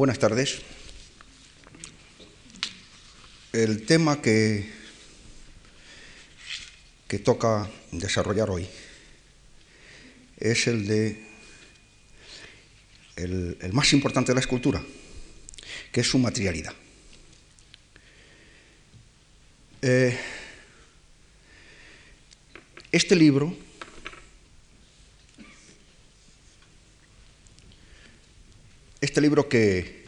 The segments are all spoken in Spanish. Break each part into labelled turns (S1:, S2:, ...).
S1: Buenas tardes. El tema que, que toca desarrollar hoy es el de el, más importante de la escultura, que es su materialidad. Eh, este libro este libro que,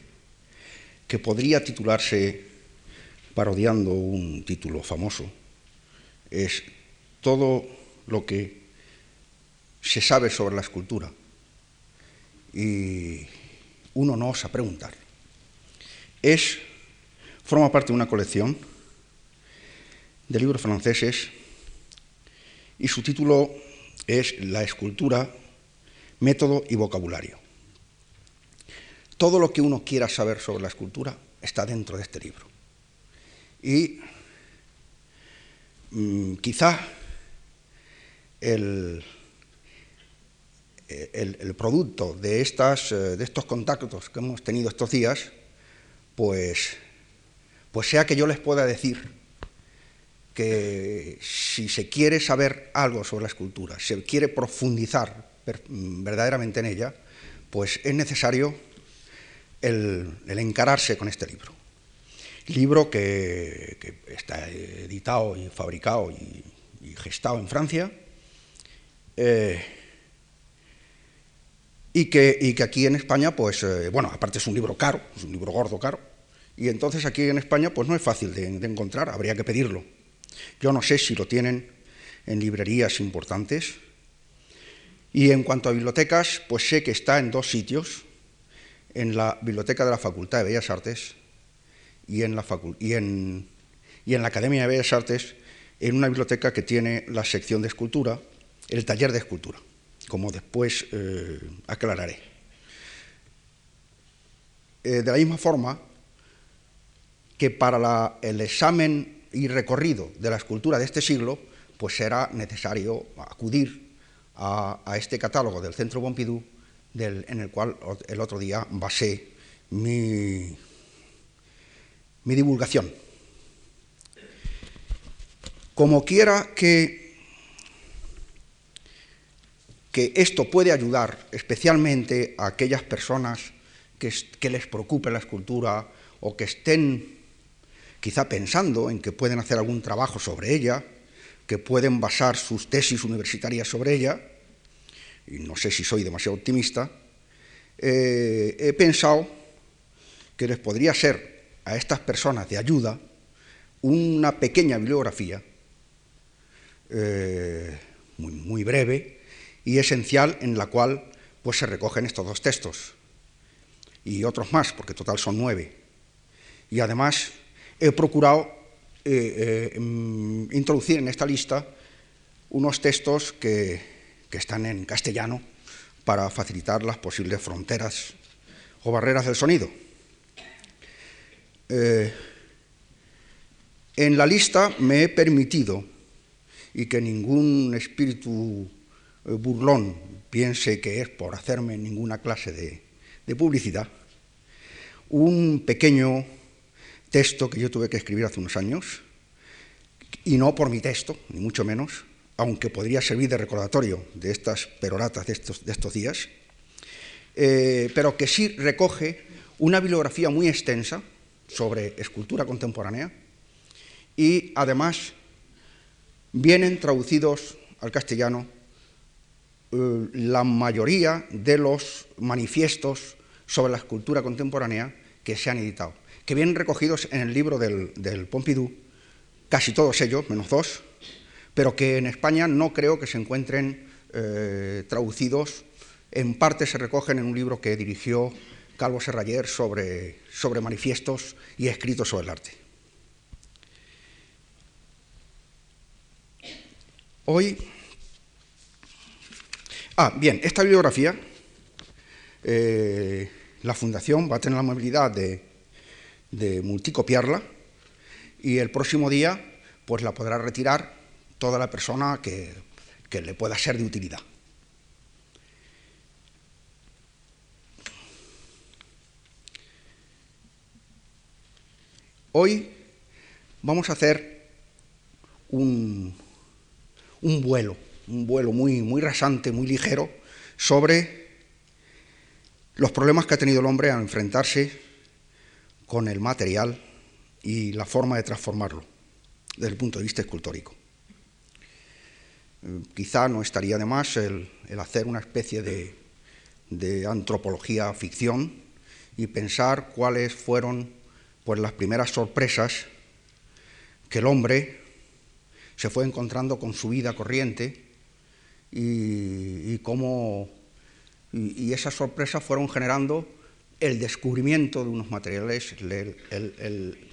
S1: que podría titularse, parodiando un título famoso, es todo lo que se sabe sobre la escultura y uno no osa preguntar. Es, forma parte de una colección de libros franceses y su título es La escultura, método y vocabulario. Todo lo que uno quiera saber sobre la escultura está dentro de este libro. Y mm, quizá el, producto de, estas, eh, de estos contactos que hemos tenido estos días, pues, pues sea que yo les pueda decir que si se quiere saber algo sobre la escultura, se quiere profundizar verdaderamente en ella, pues es necesario el, encararse con este libro. Libro que, está editado y fabricado y, gestado en Francia eh, y, que, aquí en España, pues, eh, bueno, aparte es un libro caro, es un libro gordo, caro, y entonces aquí en España, pues no es fácil de encontrar, habría que pedirlo. Yo no sé si lo tienen en librerías importantes. Y en cuanto a bibliotecas, pues sé que está en dos sitios, en la Biblioteca de la Facultad de Bellas Artes y en la, y en, la Academia de Bellas Artes, en una biblioteca que tiene la sección de escultura, el taller de escultura, como después eh, aclararé. Eh, de la misma forma que para el examen y recorrido de la escultura de este siglo, pues será necesario acudir a, este catálogo del Centro Pompidou en el cual el otro día basé mi, mi divulgación. Como quiera que, que esto puede ayudar especialmente a aquellas personas que, que les preocupe la escultura o que estén quizá pensando en que pueden hacer algún trabajo sobre ella, que pueden basar sus tesis universitarias sobre ella, y no sé si soy demasiado optimista, eh, he pensado que les podría ser a estas personas de ayuda una pequeña bibliografía, eh, muy, muy, breve y esencial, en la cual pues, se recogen estos dos textos y otros más, porque total son nueve. Y además he procurado eh, mm, introducir en esta lista unos textos que están en castellano para facilitar las posibles fronteras o barreras del sonido. Eh, en la lista me he permitido, y que ningún espíritu eh, burlón piense que es por hacerme ninguna clase de publicidad, un pequeño texto que yo tuve que escribir hace unos años, y no por mi texto, ni mucho menos, aunque podría servir de recordatorio de estas peroratas de estos, días, eh, pero que sí recoge una bibliografía muy extensa sobre escultura contemporánea y además vienen traducidos al castellano eh, la mayoría de los manifiestos sobre la escultura contemporánea que se han editado, que vienen recogidos en el libro del Pompidou, casi todos ellos, menos dos, pero que en España no creo que se encuentren eh, traducidos. En parte se recogen en un libro que dirigió Calvo Serrayer sobre, sobre manifiestos y escritos sobre el arte. Hoy. Ah, bien, esta bibliografía, eh, la Fundación va a tener la amabilidad de, de multicopiarla y el próximo día pues la podrá retirar toda la persona que, le pueda ser de utilidad. Hoy vamos a hacer un, vuelo, un vuelo muy, muy rasante, muy ligero, sobre los problemas que ha tenido el hombre al enfrentarse con el material y la forma de transformarlo desde el punto de vista escultórico. Quizá no estaría de más el, hacer una especie de, de, antropología ficción y pensar cuáles fueron pues, las primeras sorpresas que el hombre se fue encontrando con su vida corriente y, cómo y, esas sorpresas fueron generando el descubrimiento de unos materiales,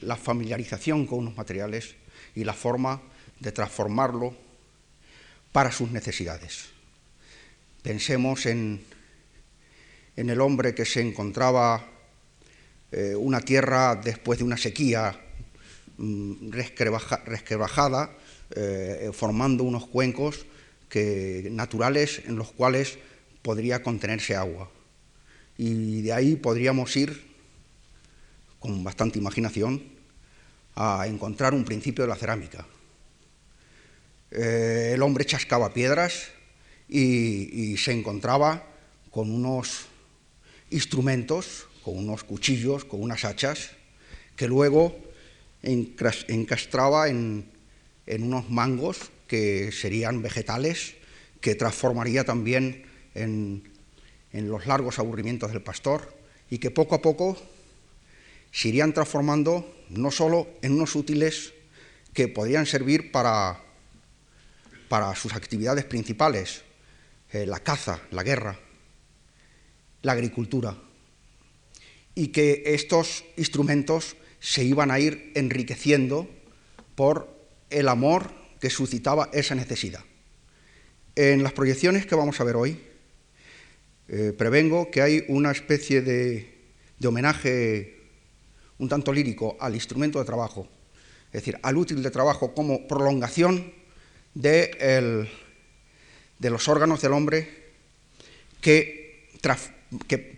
S1: la familiarización con unos materiales y la forma de transformarlo para sus necesidades. Pensemos en, el hombre que se encontraba eh, una tierra después de una sequía mm, resquebrajada, eh, formando unos cuencos naturales en los cuales podría contenerse agua. Y de ahí podríamos ir, con bastante imaginación, a encontrar un principio de la cerámica. Eh, el hombre chascaba piedras y, se encontraba con unos instrumentos, con unos cuchillos, con unas hachas, que luego encastraba en, unos mangos que serían vegetales, que transformaría también en los largos aburrimientos del pastor y que poco a poco se irían transformando no solo en unos útiles que podrían servir para, para sus actividades principales, eh, la caza, la guerra, la agricultura, y que estos instrumentos se iban a ir enriqueciendo por el amor que suscitaba esa necesidad. En las proyecciones que vamos a ver hoy, eh, prevengo que hay una especie de homenaje un tanto lírico al instrumento de trabajo, es decir, al útil de trabajo como prolongación de, los órganos del hombre que,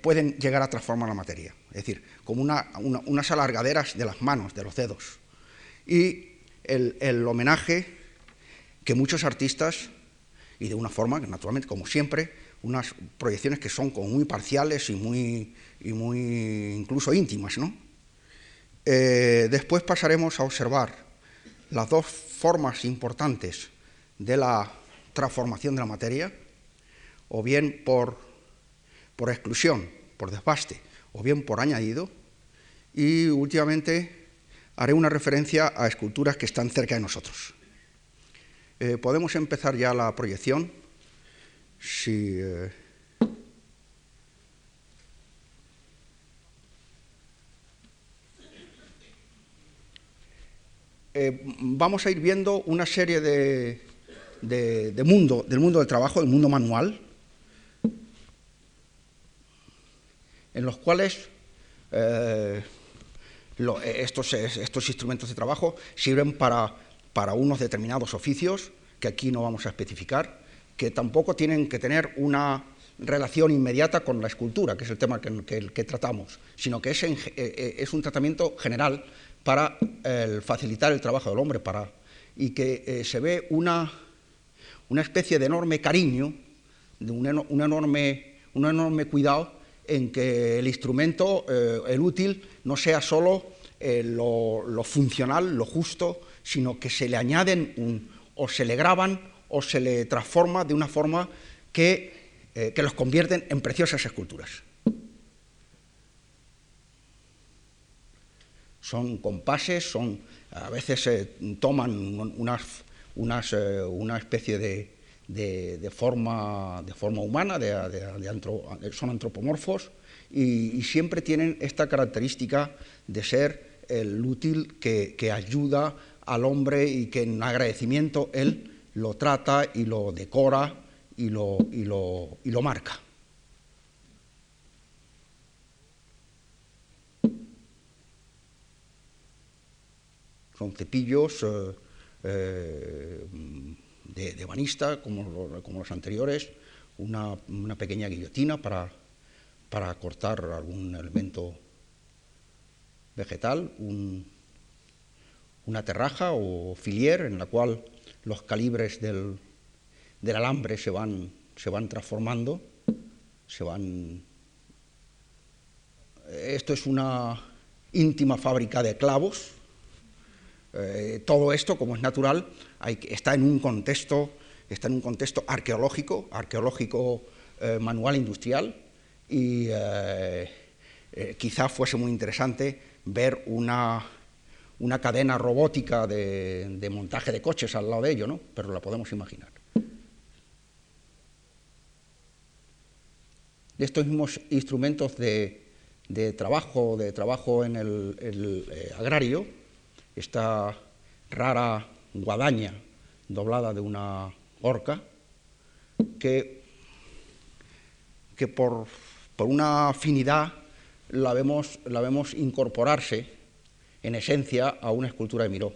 S1: pueden llegar a transformar la materia, es decir, como unas alargaderas de las manos, de los dedos. Y el, homenaje que muchos artistas, y de una forma, naturalmente, como siempre, unas proyecciones que son como muy parciales y muy, y muy incluso íntimas, ¿no? Eh, después pasaremos a observar las dos formas importantes de la transformación de la materia, o bien por, por exclusión, por desbaste, o bien por añadido, y últimamente haré una referencia a esculturas que están cerca de nosotros. Eh, podemos empezar ya la proyección. Si, eh, Eh, vamos a ir viendo una serie de, mundo, del mundo del trabajo, del mundo manual, en los cuales eh, estos, estos, instrumentos de trabajo sirven para, para, unos determinados oficios, que aquí no vamos a especificar, que tampoco tienen que tener una relación inmediata con la escultura, que es el tema que, tratamos, sino que es, eh, es un tratamiento general para facilitar el trabajo del hombre para, y que eh, se ve una, una, especie de enorme cariño, de un, enorme, enorme cuidado en que el instrumento, eh, el útil, no sea solo eh, lo, funcional, lo justo, sino que se le añaden o se le graban o se le transforma de una forma que, que los convierten en preciosas esculturas. son compases, son, a veces toman unas, unas, eh, una especie de, de, forma, de forma humana, de, son antropomorfos y, siempre tienen esta característica de ser el útil que, que ayuda al hombre y que en agradecimiento él lo trata y lo decora y lo, y lo, y lo marca. son cepillos eh, eh, de, banista, como, los anteriores, una, pequeña guillotina para, para, cortar algún elemento vegetal, un, una terraja o filier en la cual los calibres del, alambre se van, se van transformando, se van... Esto es una íntima fábrica de clavos. Eh, todo esto, como es natural, está en un contexto, está en un contexto arqueológico, arqueológico eh, manual industrial, y eh, quizá fuese muy interesante ver una cadena robótica de, montaje de coches al lado de ello, ¿no? pero la podemos imaginar. De estos mismos instrumentos de, trabajo, de trabajo en el, agrario, esta rara guadaña doblada de una horca, que, que por, una afinidad la vemos, la vemos incorporarse en esencia a una escultura de Miró.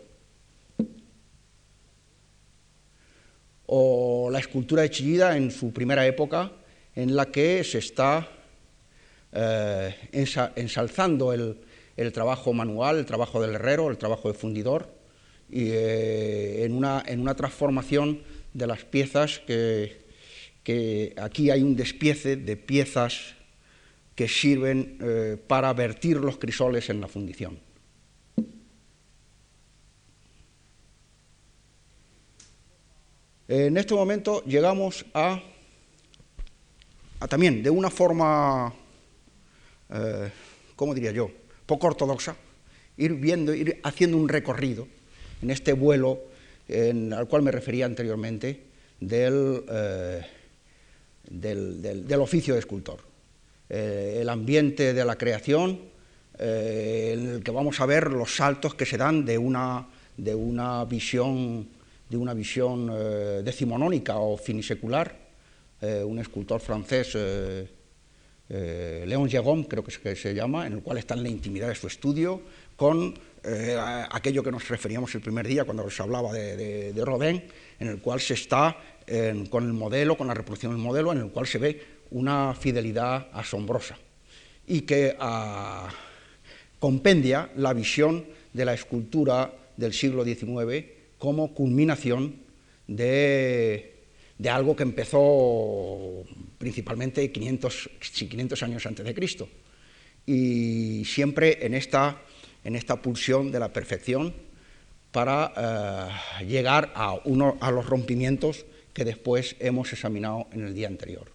S1: O la escultura de Chillida en su primera época, en la que se está eh, ensalzando el, trabajo manual, el trabajo del herrero, el trabajo de fundidor, y eh, en, una, en, una, transformación de las piezas que, que, aquí hay un despiece de piezas que sirven eh, para vertir los crisoles en la fundición. En este momento llegamos a, también de una forma, eh, ¿cómo diría yo?, poco ortodoxa, ir viendo, ir haciendo un recorrido en este vuelo al cual me refería anteriormente del, eh, del, oficio de escultor. Eh, el ambiente de la creación, en el que vamos a ver los saltos que se dan de una, de una visión de una visión eh, decimonónica o finisecular, eh, un escultor francés, eh, Léon Gégom, creo que, se llama, en el cual está en la intimidad de su estudio, con aquello que nos referíamos el primer día cuando se hablaba de, Rodin, en el cual se está con el modelo, con la reproducción del modelo, en el cual se ve una fidelidad asombrosa. Y que ah, compendia la visión de la escultura del siglo XIX como culminación de, algo que empezó principalmente 500, 500 años antes de Cristo. Y siempre en esta, en esta pulsión de la perfección para eh, llegar a, uno, a los rompimientos que después hemos examinado en el día anterior.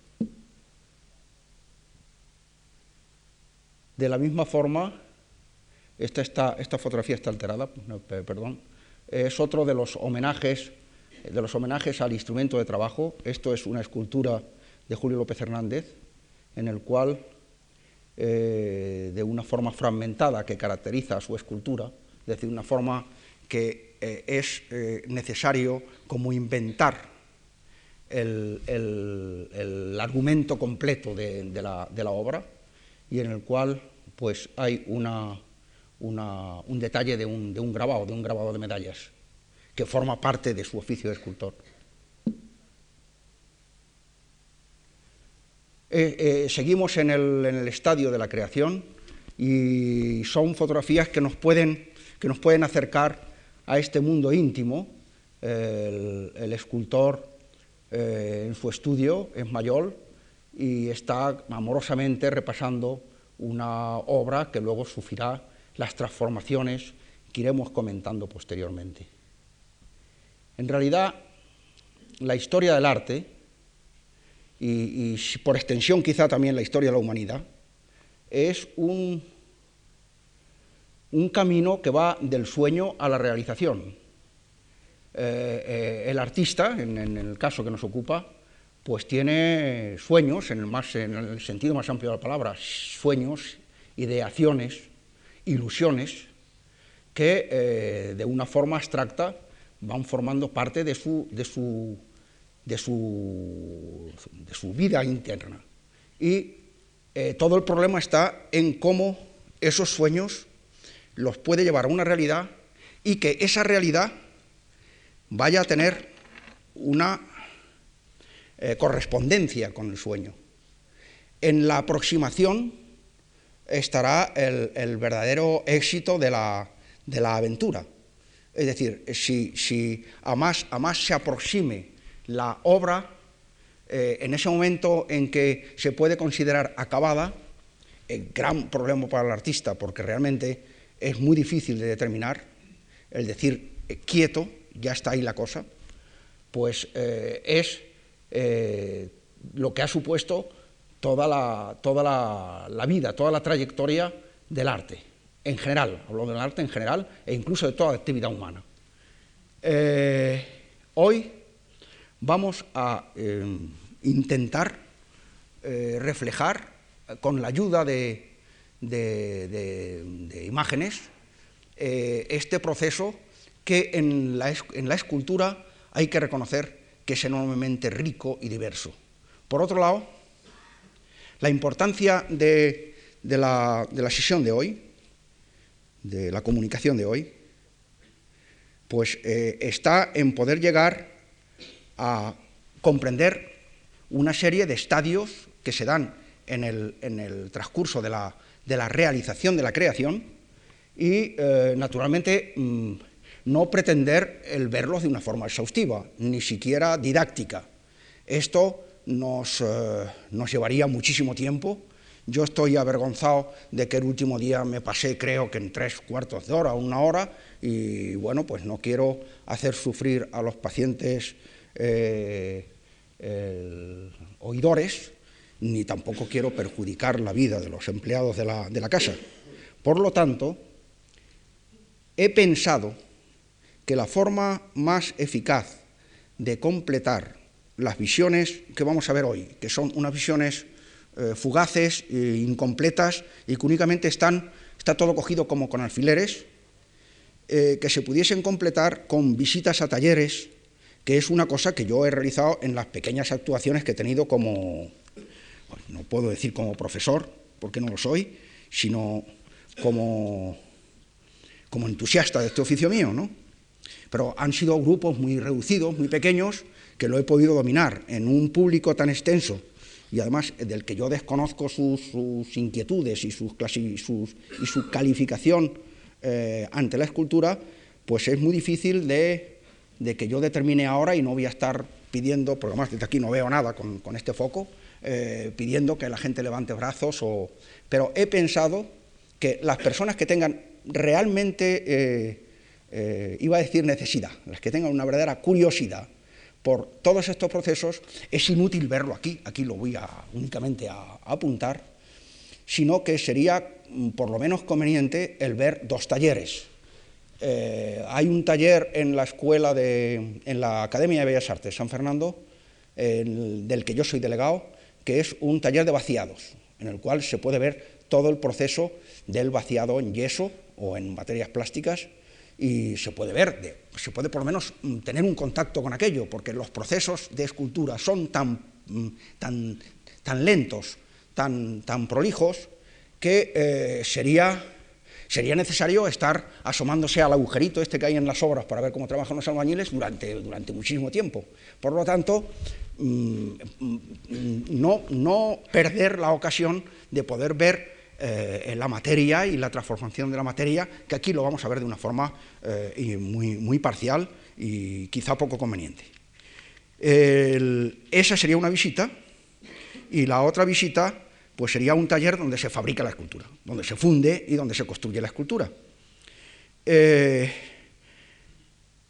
S1: De la misma forma, esta, esta fotografía está alterada, perdón, es otro de los homenajes, de los homenajes al instrumento de trabajo. Esto es una escultura de Julio López Hernández, en el cual, eh, de una forma fragmentada que caracteriza su escultura, es decir, una forma que eh, es eh, necesario como inventar el, argumento completo de, la, de, la, obra, y en el cual pues, hay una un detalle de un, de un grabado, de un grabado de medallas, que forma parte de su oficio de escultor. Eh, eh, seguimos en el, en el, estadio de la creación y son fotografías que nos pueden, que nos pueden acercar a este mundo íntimo. El, escultor eh, en su estudio es mayor y está amorosamente repasando una obra que luego sufrirá las transformaciones que iremos comentando posteriormente. En realidad, la historia del arte, y, por extensión quizá también la historia de la humanidad, es un, un camino que va del sueño a la realización. Eh, eh, el artista, en, el caso que nos ocupa, pues tiene sueños, en el, más, en el sentido más amplio de la palabra, sueños, ideaciones, ilusiones que eh, de una forma abstracta van formando parte de su, de su, de su, de su vida interna. Y eh, todo el problema está en cómo esos sueños los puede llevar a una realidad y que esa realidad vaya a tener una eh, correspondencia con el sueño. En la aproximación estará el, verdadero éxito de la, aventura. Es decir, si, si a, más, a más se aproxime la obra, eh, en ese momento en que se puede considerar acabada, el gran problema para el artista, porque realmente es muy difícil de determinar, el decir eh, quieto, ya está ahí la cosa, pues eh, es lo que ha supuesto toda, la, toda la, vida, toda la trayectoria del arte, en general, hablo del arte en general, e incluso de toda actividad humana. hoy vamos a intentar eh, reflejar con la ayuda de, imágenes eh, este proceso que en la, escultura hay que reconocer que es enormemente rico y diverso. Por otro lado, la importancia de, la, sesión de hoy, de la comunicación de hoy, pues eh, está en poder llegar a comprender una serie de estadios que se dan en el, transcurso de la, realización de la creación y, eh, naturalmente, mm, no pretender el verlos de una forma exhaustiva, ni siquiera didáctica. Esto nos, eh, nos llevaría muchísimo tiempo. Yo estoy avergonzado de que el último día me pasé, creo que en tres cuartos de hora, una hora, y bueno, pues no quiero hacer sufrir a los pacientes eh, oidores, ni tampoco quiero perjudicar la vida de los empleados de la, de la casa. Por lo tanto, he pensado que la forma más eficaz de completar las visiones que vamos a ver hoy, que son unas visiones eh, fugaces, e incompletas y que únicamente están, está todo cogido como con alfileres, eh, que se pudiesen completar con visitas a talleres, que es una cosa que yo he realizado en las pequeñas actuaciones que he tenido como, no puedo decir como profesor, porque no lo soy, sino como, como entusiasta de este oficio mío, ¿no? Pero han sido grupos muy reducidos, muy pequeños, que lo he podido dominar en un público tan extenso y además del que yo desconozco sus, inquietudes y, sus, y, sus, y su calificación eh, ante la escultura, pues es muy difícil de de que yo determine ahora y no voy a estar pidiendo, porque además desde aquí no veo nada con, este foco, eh, pidiendo que la gente levante brazos, o, pero he pensado que las personas que tengan realmente, eh, eh, iba a decir necesidad, las que tengan una verdadera curiosidad por todos estos procesos, es inútil verlo aquí, aquí lo voy a, únicamente a apuntar, sino que sería mm, por lo menos conveniente el ver dos talleres, eh, hay un taller en la escuela de, en la Academia de Bellas Artes San Fernando, del que yo soy delegado, que es un taller de vaciados, en el cual se puede ver todo el proceso del vaciado en yeso o en materias plásticas y se puede ver, se puede por lo menos mm, tener un contacto con aquello, porque los procesos de escultura son tan, mm, tan, tan lentos, tan, tan prolijos, que eh, sería sería necesario estar asomándose al agujerito este que hay en las obras para ver cómo trabajan los albañiles durante, durante muchísimo tiempo. Por lo tanto, mm, no, no perder la ocasión de poder ver eh, la materia y la transformación de la materia, que aquí lo vamos a ver de una forma eh, muy, muy parcial y quizá poco conveniente. esa sería una visita y la otra visita pues sería un taller donde se fabrica la escultura, donde se funde y donde se construye la escultura. Eh,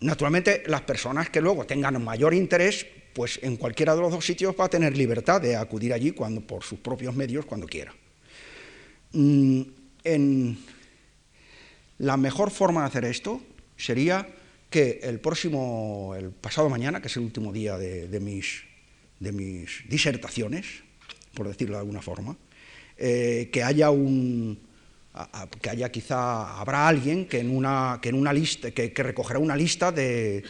S1: naturalmente, las personas que luego tengan mayor interés, pues en cualquiera de los dos sitios va a tener libertad de acudir allí cuando, por sus propios medios cuando quiera. Mm, la mejor forma de hacer esto sería que el próximo, el pasado mañana, que es el último día de mis, de mis disertaciones, por decirlo de alguna forma, eh, que haya un que haya quizá habrá alguien que en una, que en una lista que, recogerá una lista de,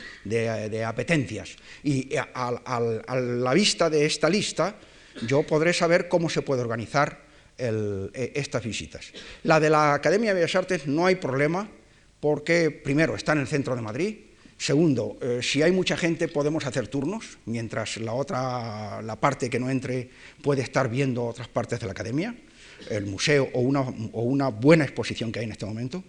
S1: apetencias. Y a, la vista de esta lista yo podré saber cómo se puede organizar e, estas visitas. La de la Academia de Bellas Artes no hay problema porque primero está en el centro de Madrid, Segundo, eh, si hay mucha gente podemos hacer turnos, mientras la otra, la parte que no entre puede estar viendo otras partes de la academia, el museo o una, o una buena exposición que hay en este momento.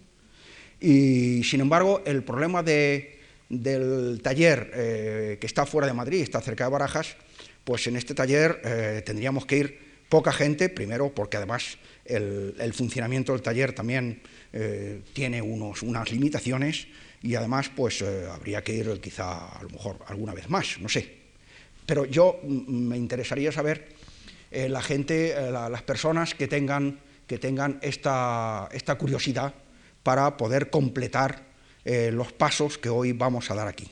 S1: Y sin embargo, el problema del taller eh, que está fuera de Madrid, está cerca de Barajas, pues en este taller eh, tendríamos que ir poca gente, primero porque además el, funcionamiento del taller también eh, tiene unos, unas limitaciones y además pues habría que ir quizá a lo mejor alguna vez más, no sé. Pero yo me interesaría saber la gente, las personas que tengan, que tengan esta, esta curiosidad para poder completar eh, los pasos que hoy vamos a dar aquí.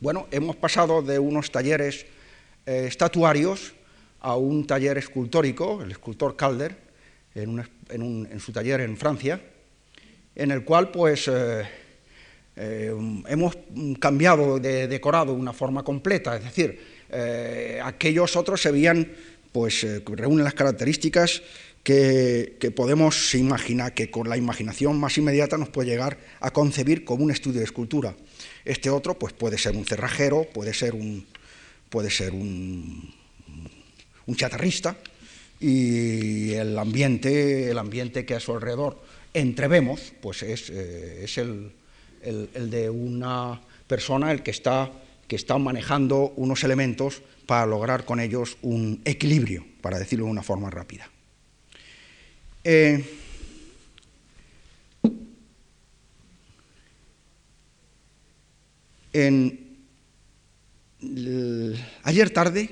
S1: Bueno, hemos pasado de unos talleres eh, estatuarios a un taller escultórico, el escultor Calder, en, su taller en Francia, en el cual pues eh, eh, hemos cambiado de decorado de una forma completa, es decir, aquellos otros se veían, pues reúnen las características que, podemos imaginar, que con la imaginación más inmediata nos puede llegar a concebir como un estudio de escultura. Este otro, pues puede ser un cerrajero, puede ser un, puede ser un, un chatarrista, y el ambiente, el ambiente que a su alrededor entrevemos, pues es, es el, el, de una persona el que está, que está manejando unos elementos para lograr con ellos un equilibrio, para decirlo de una forma rápida. Eh, ayer tarde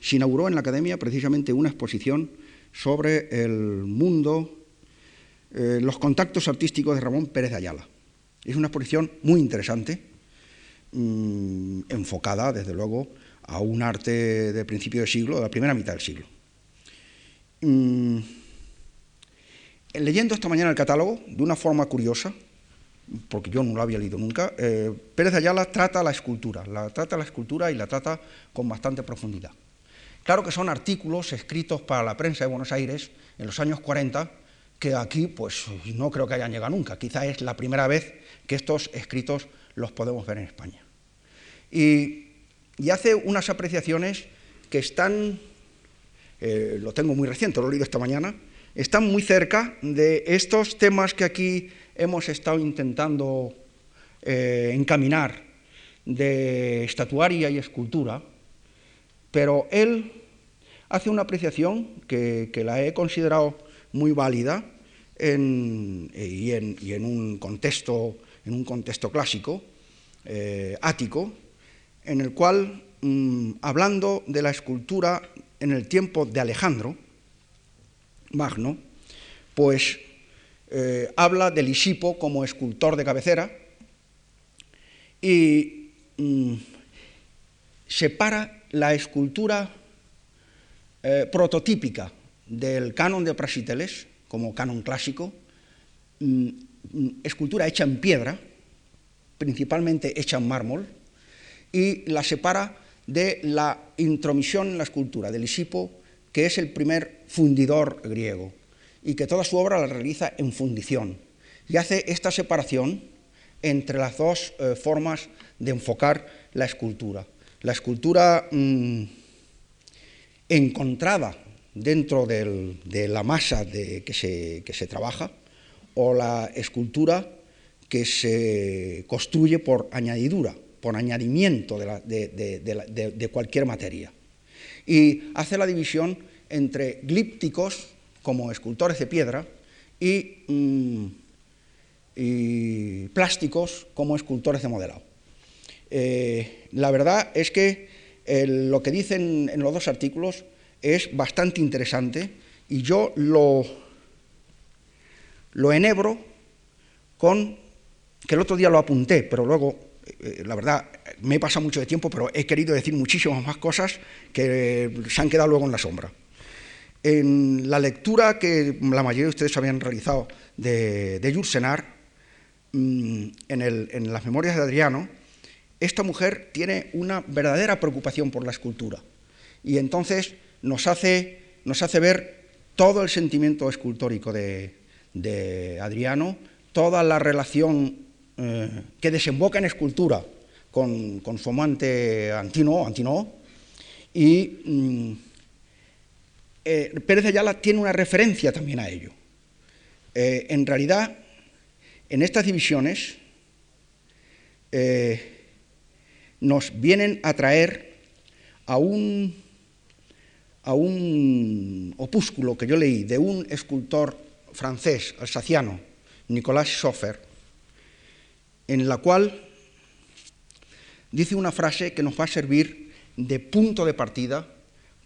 S1: se inauguró en la Academia precisamente una exposición sobre el mundo, eh, los contactos artísticos de Ramón Pérez de Ayala. Es una exposición muy interesante, mm, enfocada, desde luego, a un arte de principio de siglo, de la primera mitad del siglo. Mm, leyendo esta mañana el catálogo, de una forma curiosa, porque yo no lo había leído nunca, eh, Pérez Ayala trata la escultura, la trata la escultura y la trata con bastante profundidad. Claro que son artículos escritos para la prensa de Buenos Aires en los años 40, que aquí pues no creo que hayan llegado nunca, quizá es la primera vez que estos escritos los podemos ver en España. Y, hace unas apreciaciones que están, eh, lo tengo muy reciente, lo he leído esta mañana, están muy cerca de estos temas que aquí hemos estado intentando eh, encaminar de estatuaria y escultura, pero él hace una apreciación que, la he considerado muy válida y, en, un contexto en un contexto clásico, eh, ático, en el cual, mm, hablando de la escultura en el tiempo de Alejandro Magno, pues eh, habla de Lisipo como escultor de cabecera y mm, separa la escultura eh, prototípica del canon de Prasiteles como canon clásico, mm, escultura hecha en piedra, principalmente hecha en mármol, y la separa de la intromisión en la escultura, del Lisipo, que es el primer fundidor griego, y que toda su obra la realiza en fundición, y hace esta separación entre las dos eh, formas de enfocar la escultura. La escultura mm, encontrada dentro de la masa de, que se trabaja, o la escultura que se construye por añadidura, por añadimiento de, cualquier materia. Y hace la división entre glípticos, como escultores de piedra, y, mm, plásticos, como escultores de modelado. Eh, la verdad es que lo que dicen en los dos artículos es bastante interesante y yo lo, lo enhebro con, que el otro día lo apunté, pero luego, eh, la verdad, me he pasado mucho de tiempo, pero he querido decir muchísimas más cosas que se han quedado luego en la sombra. En la lectura que la mayoría de ustedes habían realizado de, de Jules mm, en, en las memorias de Adriano, esta mujer tiene una verdadera preocupación por la escultura. Y entonces nos hace, nos hace ver todo el sentimiento escultórico de, de Adriano, toda la relación eh, que desemboca en escultura con, su amante Antino, Antino y mm, eh, Pérez Ayala tiene una referencia también a ello. Eh, en realidad, en estas divisiones eh, nos vienen a traer a un, a un opúsculo que yo leí de un escultor francés, alsaciano, Nicolas Schoffer, en la cual dice una frase que nos va a servir de punto de partida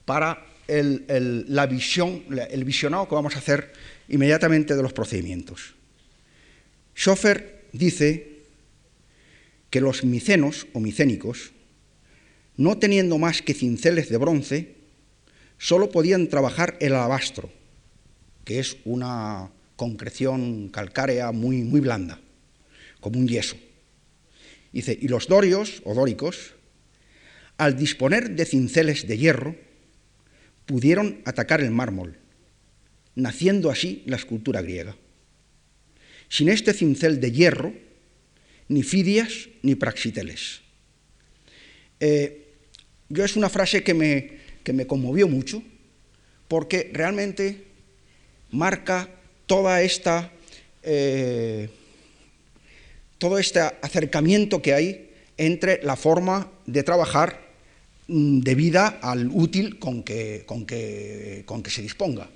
S1: para el, la visión, el visionado que vamos a hacer inmediatamente de los procedimientos. Schoffer dice que los micenos o micénicos, no teniendo más que cinceles de bronce, solo podían trabajar el alabastro, que es una concreción calcárea muy, muy blanda, como un yeso. Dice, y los dorios o dóricos, al disponer de cinceles de hierro, pudieron atacar el mármol, naciendo así la escultura griega. Sin este cincel de hierro, ni fidias ni praxiteles. Eh, yo es una frase que me, que me conmovió mucho, porque realmente marca toda esta, eh, todo este acercamiento que hay entre la forma de trabajar debida al útil con que, con que, con que se disponga.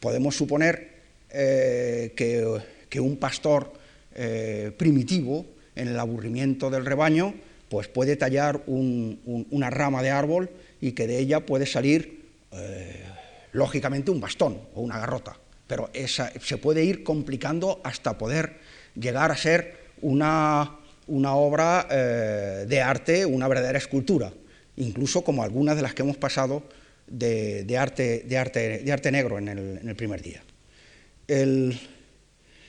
S1: Podemos suponer eh, que, un pastor eh, primitivo, en el aburrimiento del rebaño, pues puede tallar una rama de árbol y que de ella puede salir, lógicamente, un bastón o una garrota pero se puede ir complicando hasta poder llegar a ser una, obra eh, de arte, una verdadera escultura, incluso como algunas de las que hemos pasado de, arte, de, arte, negro en el, primer día. de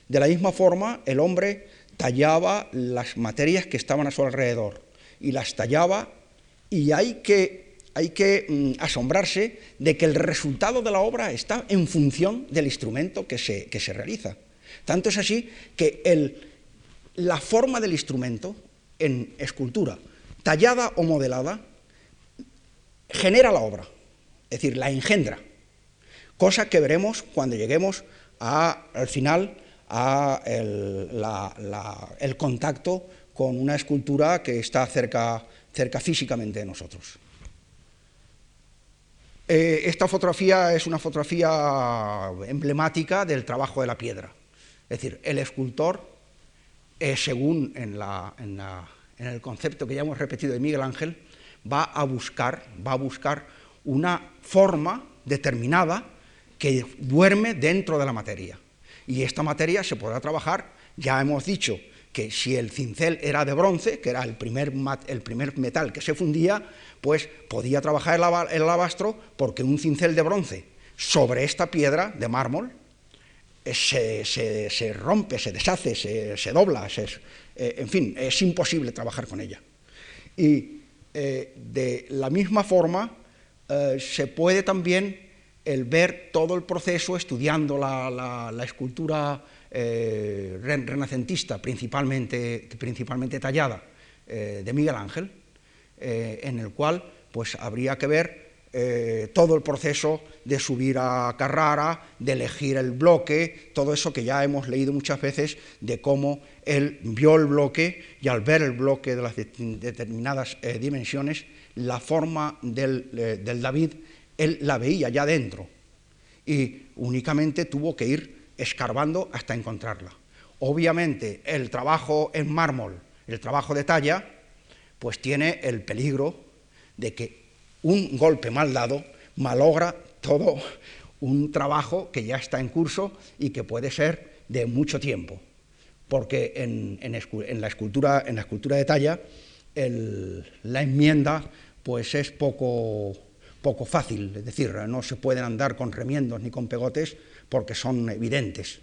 S1: la misma forma, el hombre tallaba las materias que estaban a su alrededor y las tallaba y hay que hay que mm, asombrarse de que el resultado de la obra está en función del instrumento que se, se realiza. Tanto es así que la forma del instrumento en escultura, tallada o modelada, genera la obra, es decir, la engendra, cosa que veremos cuando lleguemos al final a el, contacto con una escultura que está cerca, cerca físicamente de nosotros. Eh, esta fotografía es una fotografía emblemática del trabajo de la piedra. Es decir, el escultor, eh, según en, el concepto que ya hemos repetido de Miguel Ángel, va a buscar, va a buscar una forma determinada que duerme dentro de la materia. Y esta materia se podrá trabajar, ya hemos dicho, que si el cincel era de bronce, que era el primer, el primer metal que se fundía, pues podía trabajar el, alabastro porque un cincel de bronce sobre esta piedra de mármol eh, se, rompe, se deshace, se, dobla, eh, en fin, es imposible trabajar con ella. Y eh, de la misma forma se puede también el ver todo el proceso estudiando la escultura eh, renacentista, principalmente, principalmente tallada, eh, de Miguel Ángel, eh, en el cual pues, habría que ver todo el proceso de subir a Carrara, de elegir el bloque, todo eso que ya hemos leído muchas veces de cómo él vio el bloque y al ver el bloque de las determinadas dimensiones, la forma del, del David, él la veía ya dentro y únicamente tuvo que ir escarbando hasta encontrarla. Obviamente el trabajo en mármol, el trabajo de talla, pues tiene el peligro de que un golpe mal dado malogra todo un trabajo que ya está en curso y que puede ser de mucho tiempo, porque en, la, escultura, en la escultura de talla la enmienda pues es poco, poco fácil, es decir, no se pueden andar con remiendos ni con pegotes porque son evidentes.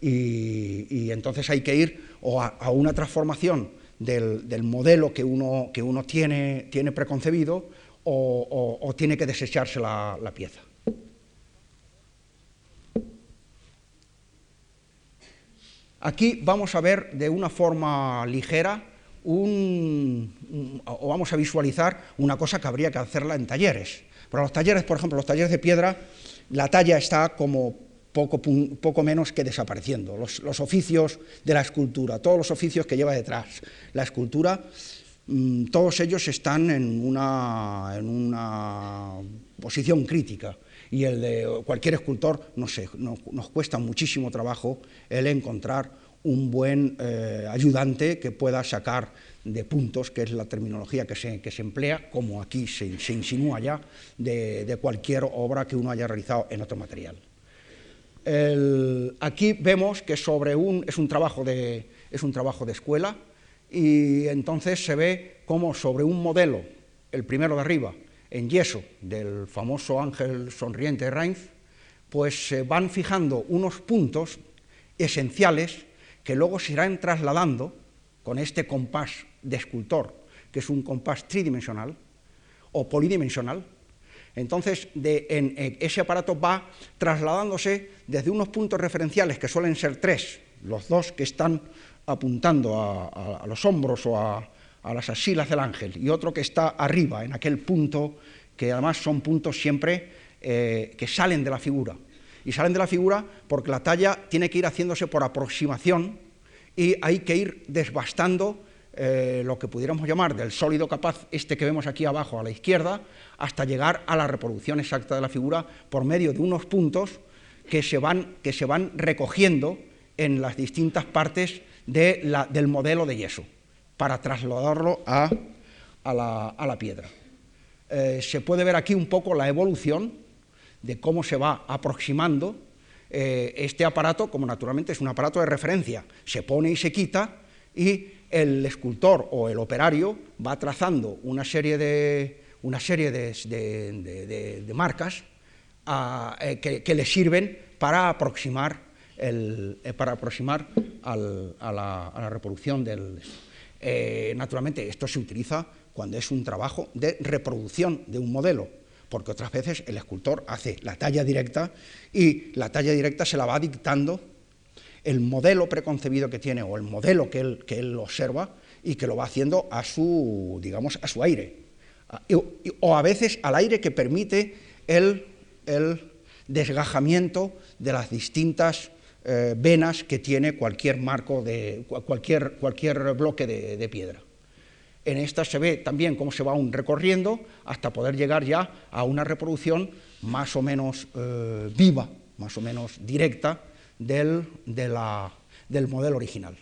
S1: Y, entonces hay que ir a, una transformación del, modelo que uno, que uno tiene, tiene preconcebido o, tiene que desecharse la, pieza. Aquí vamos a ver de una forma ligera un, o vamos a visualizar una cosa que habría que hacerla en talleres. Pero los talleres, por ejemplo, los talleres de piedra, la talla está como poco, poco menos que desapareciendo. Los, oficios de la escultura, todos los oficios que lleva detrás la escultura, todos ellos están en una, en una posición crítica y el de cualquier escultor, no sé, nos cuesta muchísimo trabajo el encontrar un buen eh, ayudante que pueda sacar de puntos, que es la terminología que se, que se emplea, como aquí se, insinúa ya, de, cualquier obra que uno haya realizado en otro material. aquí vemos que sobre un, es, un trabajo de, es un trabajo de escuela y entonces se ve como sobre un modelo, el primero de arriba, en yeso del famoso ángel sonriente de pues se van fijando unos puntos esenciales que luego se irán trasladando con este compás de escultor, que es un compás tridimensional o polidimensional. Entonces, en, ese aparato va trasladándose desde unos puntos referenciales, que suelen ser tres, los dos que están apuntando a los hombros o a, las asilas del ángel, y otro que está arriba, en aquel punto, que además son puntos siempre eh, que salen de la figura. Y salen de la figura porque la talla tiene que ir haciéndose por aproximación y hay que ir desbastando eh, lo que pudiéramos llamar del sólido capaz, este que vemos aquí abajo a la izquierda, hasta llegar a la reproducción exacta de la figura por medio de unos puntos que se van, que se van recogiendo en las distintas partes del modelo de yeso para trasladarlo a, la, piedra. Eh, se puede ver aquí un poco la evolución de cómo se va aproximando eh, este aparato, como naturalmente es un aparato de referencia, se pone y se quita y el escultor o el operario va trazando una serie de, marcas que, le sirven para aproximar, para aproximar a, la, a la reproducción del, eh, naturalmente, esto se utiliza cuando es un trabajo de reproducción de un modelo, porque otras veces el escultor hace la talla directa y la talla directa se la va dictando el modelo preconcebido que tiene o el modelo que él, que él observa y que lo va haciendo a su, digamos, a su aire. O a veces al aire que permite el desgajamiento de las distintas eh, venas que tiene cualquier marco de cualquier, cualquier bloque de, piedra. En esta se ve también cómo se va un recorriendo hasta poder llegar ya a una reproducción más o menos eh, viva, más o menos directa del, del modelo original.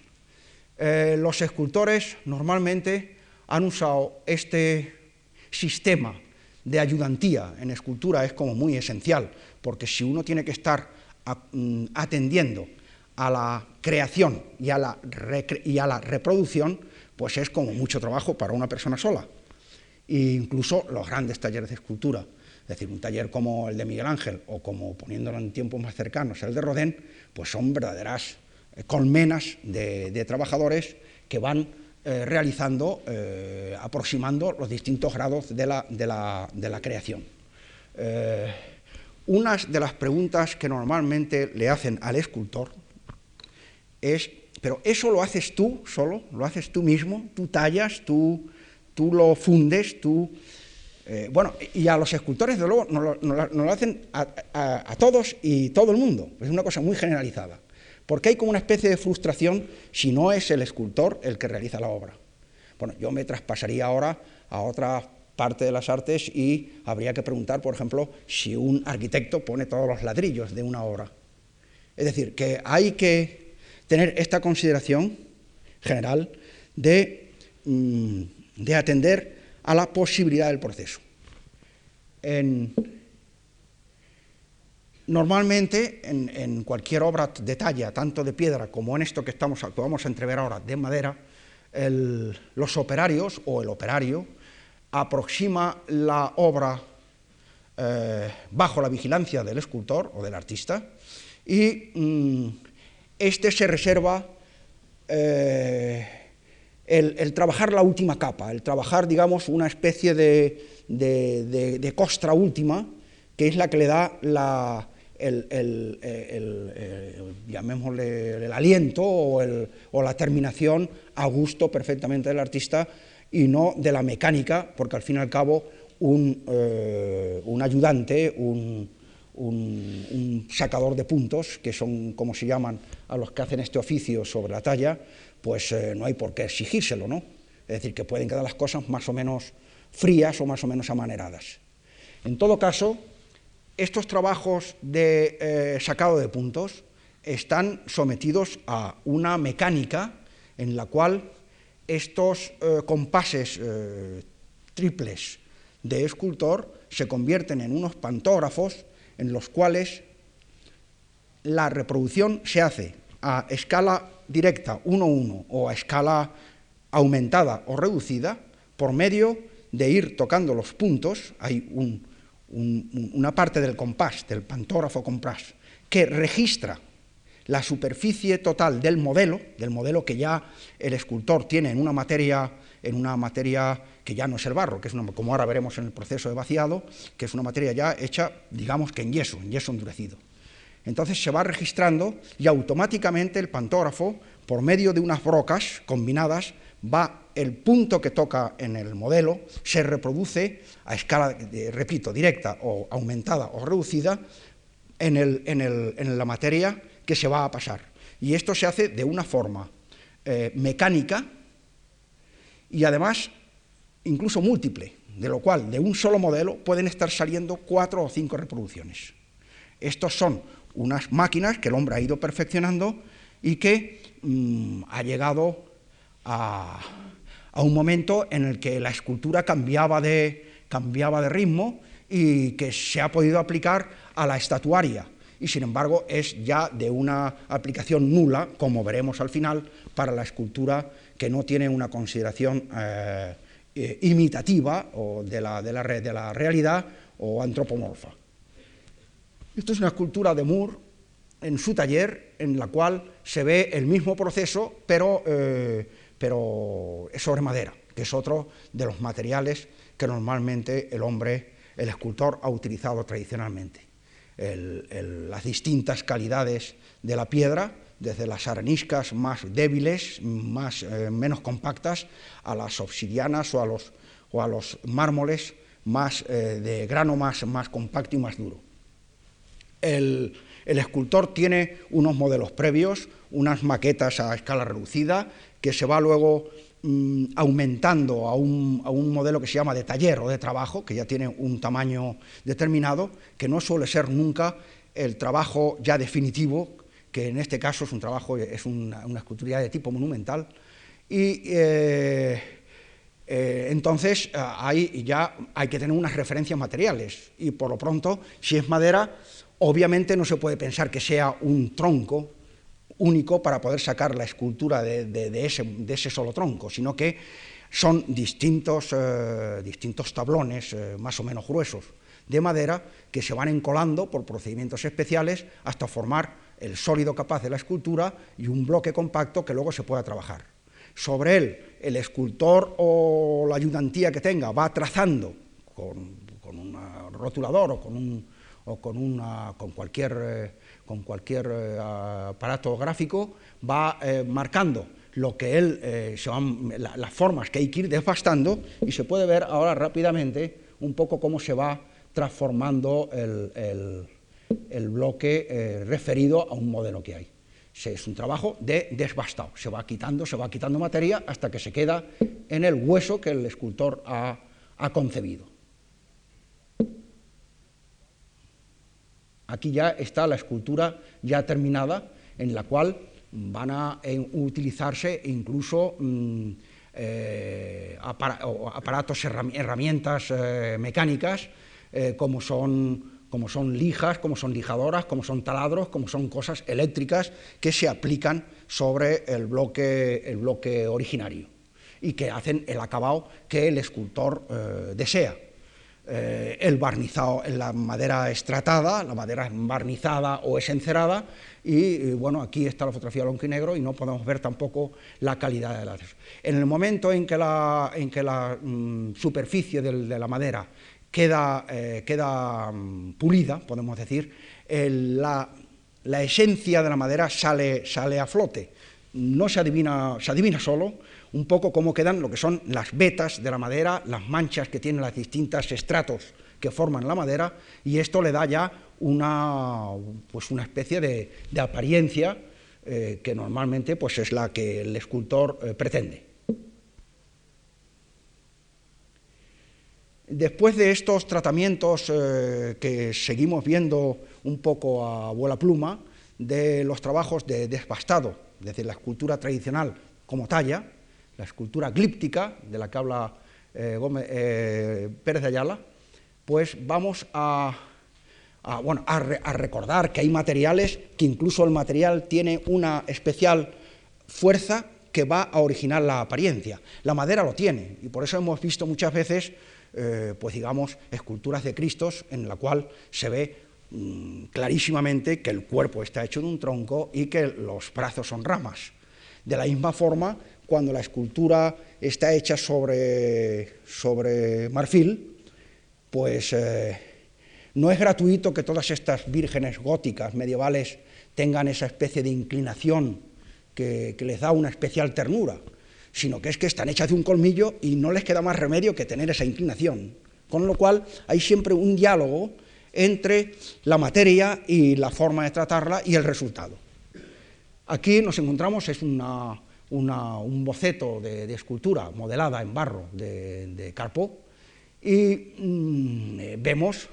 S1: Eh, los escultores normalmente han usado este sistema de ayudantía en escultura, es como muy esencial, porque si uno tiene que estar atendiendo a la creación y a la, reproducción, pues es como mucho trabajo para una persona sola. E incluso los grandes talleres de escultura, es decir, un taller como el de Miguel Ángel o como poniéndolo en tiempos más cercanos el de Rodén, pues son verdaderas eh, colmenas de, trabajadores que van eh, realizando, eh, aproximando los distintos grados de la creación. Una de las preguntas que normalmente le hacen al escultor es, pero eso lo haces tú solo, lo haces tú mismo, tú tallas, tú, tú lo fundes, tú... Eh, bueno, y a los escultores, de luego, nos lo, hacen a, todos y todo el mundo. Es una cosa muy generalizada. Porque hay como una especie de frustración si no es el escultor el que realiza la obra. Bueno, yo me traspasaría ahora a otra parte de las artes y habría que preguntar, por ejemplo, si un arquitecto pone todos los ladrillos de una obra. Es decir, que hay que tener esta consideración general de, mm, atender a la posibilidad del proceso. normalmente, en, cualquier obra de talla, tanto de piedra como en esto que, estamos, vamos a entrever ahora, de madera, los operarios o el operario aproxima la obra eh, bajo la vigilancia del escultor o del artista y mm, este se reserva eh, el, trabajar la última capa, el trabajar, digamos, una especie de, costra última, que es la que le da el, llamémosle el aliento o, la terminación a gusto perfectamente del artista y no de la mecánica, porque al fin y al cabo un, un ayudante, un, un, sacador de puntos, que son como se llaman a los que hacen este oficio sobre la talla, pues eh, no hay por qué exigírselo, ¿no? Es decir, que pueden quedar las cosas más o menos frías o más o menos amaneradas. En todo caso, estos trabajos de eh, sacado de puntos están sometidos a una mecánica en la cual estos eh, compases triples de escultor se convierten en unos pantógrafos en los cuales la reproducción se hace a escala directa 1-1 o a escala aumentada o reducida por medio de ir tocando los puntos, hay una parte del compás, del pantógrafo compás, que registra la superficie total del modelo, del modelo que ya el escultor tiene en una materia, en una materia que ya no es el barro, que es una, como ahora veremos en el proceso de vaciado, que es una materia ya hecha, digamos que en yeso, en yeso endurecido. Entonces se va registrando y automáticamente el pantógrafo, por medio de unas brocas combinadas, va el punto que toca en el modelo, se reproduce a escala, repito, directa o aumentada o reducida en, en, la materia que se va a pasar. Y esto se hace de una forma eh, mecánica y además incluso múltiple, de lo cual de un solo modelo pueden estar saliendo cuatro o cinco reproducciones. Estos son unas máquinas que el hombre ha ido perfeccionando y que mm, ha llegado a, un momento en el que la escultura cambiaba de, cambiaba de ritmo y que se ha podido aplicar a la estatuaria y sin embargo es ya de una aplicación nula, como veremos al final, para la escultura que no tiene una consideración eh, eh, imitativa o de, la, de, la, de la realidad o antropomorfa. Esto es una escultura de Moore en su taller, en la cual se ve el mismo proceso, pero, eh, pero sobre madera, que es otro de los materiales que normalmente el hombre, el escultor, ha utilizado tradicionalmente. Las distintas calidades de la piedra, desde las areniscas más débiles, más, eh, menos compactas, a las obsidianas o a los, mármoles más, eh, de grano más compacto y más duro. El, escultor tiene unos modelos previos, unas maquetas a escala reducida, que se va luego mm, aumentando a un, a un, modelo que se llama de taller o de trabajo, que ya tiene un tamaño determinado, que no suele ser nunca el trabajo ya definitivo que en este caso es un trabajo, es una, escultura de tipo monumental, y eh, eh, entonces ahí ya hay que tener unas referencias materiales, y por lo pronto, si es madera, obviamente no se puede pensar que sea un tronco único para poder sacar la escultura de, ese, solo tronco, sino que son distintos, eh, distintos tablones más o menos gruesos de madera que se van encolando por procedimientos especiales hasta formar el sólido capaz de la escultura y un bloque compacto que luego se pueda trabajar. Sobre él, el escultor o la ayudantía que tenga va trazando con, un rotulador o con, un, o con, una, con cualquier, eh, con cualquier eh, aparato gráfico, va eh, marcando lo que él, se van, las formas que hay que ir desbastando y se puede ver ahora rápidamente un poco cómo se va transformando el el bloque eh, referido a un modelo que hay. Es un trabajo de desbastado, se va quitando, se va quitando materia hasta que se queda en el hueso que el escultor ha, concebido. Aquí ya está la escultura ya terminada, en la cual van a utilizarse incluso mm, eh, aparatos, herramientas eh, mecánicas, como son como son lijas, como son lijadoras, como son taladros, como son cosas eléctricas que se aplican sobre el bloque, el bloque originario y que hacen el acabado que el escultor eh, desea. Eh, el barnizado en la madera estratada, la madera barnizada o es encerada, y, bueno, aquí está la fotografía blanco y y no podemos ver tampoco la calidad de la... En el momento en que la, en que la mm, superficie de la madera queda, eh, queda mm, pulida, podemos decir, la, esencia de la madera sale, sale a flote. No se adivina, se adivina solo un poco cómo quedan lo que son las vetas de la madera, las manchas que tienen los distintos estratos que forman la madera, y esto le da ya una, pues una especie de, apariencia eh, que normalmente pues es la que el escultor eh, pretende. Después de estos tratamientos eh, que seguimos viendo un poco a vuela pluma, de los trabajos de desbastado, desde la escultura tradicional como talla, la escultura glíptica, de la que habla Pérez de Ayala, pues vamos a, bueno, a, recordar que hay materiales que incluso el material tiene una especial fuerza que va a originar la apariencia. La madera lo tiene y por eso hemos visto muchas veces, eh, pues digamos, esculturas de Cristos en la cual se ve mm, clarísimamente que el cuerpo está hecho de un tronco y que los brazos son ramas. De la misma forma, cuando la escultura está hecha sobre, sobre marfil, pues eh, no es gratuito que todas estas vírgenes góticas medievales tengan esa especie de inclinación que, les da una especial ternura, sino que es que están hechas de un colmillo y no les queda más remedio que tener esa inclinación. Con lo cual hay siempre un diálogo entre la materia y la forma de tratarla y el resultado. Aquí nos encontramos, es un boceto de, escultura modelada en barro de, Carpo, y mm, eh, vemos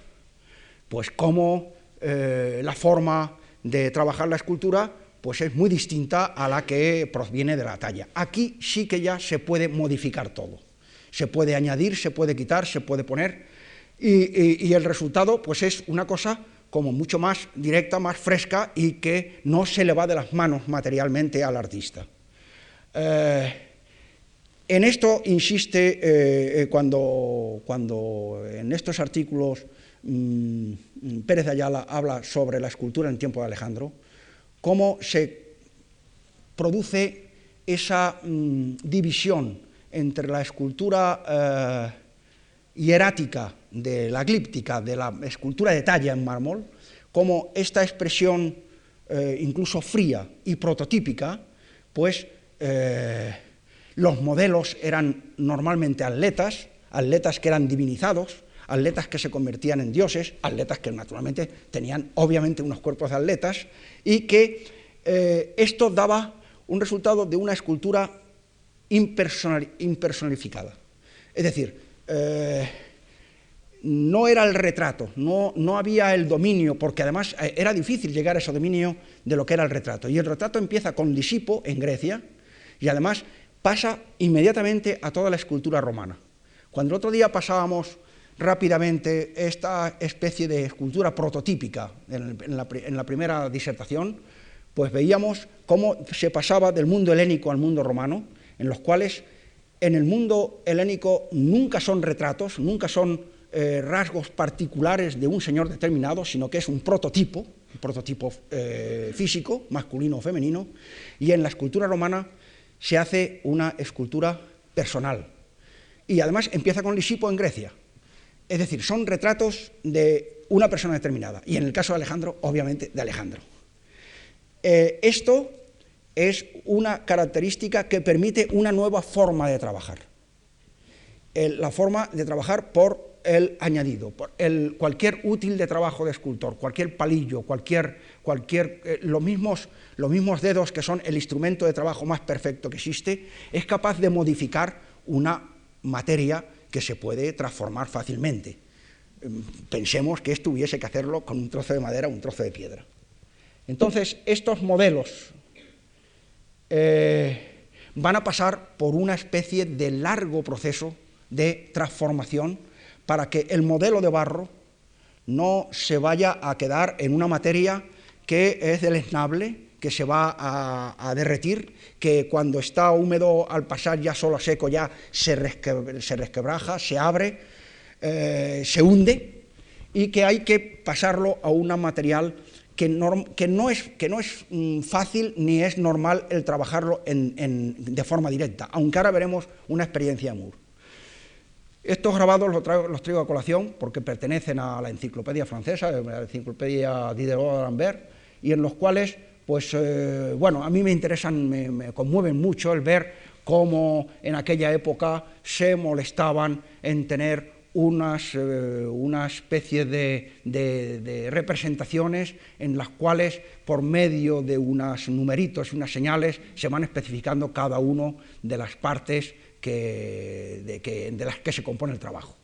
S1: pues cómo eh, la forma de trabajar la escultura pues es muy distinta a la que proviene de la talla. Aquí sí que ya se puede modificar todo. Se puede añadir, se puede quitar, se puede poner y, el resultado pues es una cosa como mucho más directa, más fresca y que no se le va de las manos materialmente al artista. Eh, en esto insiste eh, eh, cuando, cuando, en estos artículos mm, Pérez de Ayala habla sobre la escultura en tiempo de Alejandro, cómo se produce esa mm, división entre la escultura hierática de la glíptica, de la escultura de talla en mármol, como esta expresión incluso fría y prototípica, pues los modelos eran normalmente atletas, atletas que eran divinizados, atletas que se convertían en dioses, atletas que naturalmente tenían obviamente unos cuerpos de atletas, y que eh, esto daba un resultado de una escultura impersonalificada. Es decir, eh, no era el retrato, no, no, había el dominio, porque además eh, era difícil llegar a ese dominio de lo que era el retrato. Y el retrato empieza con Lisipo en Grecia, y además pasa inmediatamente a toda la escultura romana. Cuando el otro día pasábamos rápidamente esta especie de escultura prototípica en, la, primera disertación, pues veíamos cómo se pasaba del mundo helénico al mundo romano, en los cuales en el mundo helénico nunca son retratos, nunca son eh, rasgos particulares de un señor determinado, sino que es un prototipo, un prototipo eh, físico, masculino o femenino, y en la escultura romana se hace una escultura personal. Y además empieza con Lisipo en Grecia. Es decir, son retratos de una persona determinada. Y en el caso de Alejandro, obviamente, de Alejandro. Eh, esto es una característica que permite una nueva forma de trabajar. la forma de trabajar por el añadido, por el, cualquier útil de trabajo de escultor, cualquier palillo, cualquier, cualquier eh, los, mismos, los mismos dedos que son el instrumento de trabajo más perfecto que existe, es capaz de modificar una materia que se puede transformar fácilmente. Em, pensemos que esto hubiese que hacerlo con un trozo de madera o un trozo de piedra. Entonces, estos modelos eh, van a pasar por una especie de largo proceso de transformación para que el modelo de barro no se vaya a quedar en una materia que es deleznable, que se va a, derretir, que cuando está húmedo al pasar ya solo seco ya se, resquebraja, se abre, eh, se hunde y que hay que pasarlo a un material que, no es, que no es mm, fácil ni es normal el trabajarlo de forma directa, aunque ahora veremos una experiencia de Moore. Estos grabados los traigo, a colación porque pertenecen a la enciclopedia francesa, a la enciclopedia Diderot d'Alembert, y en los cuales, pues, eh, bueno, a mí me interesan, me, conmueven mucho el ver cómo en aquella época se molestaban en tener unas, eh, una especie de, representaciones en las cuales, por medio de unos numeritos unas señales, se van especificando cada uno de las partes de, las que se compone el trabajo.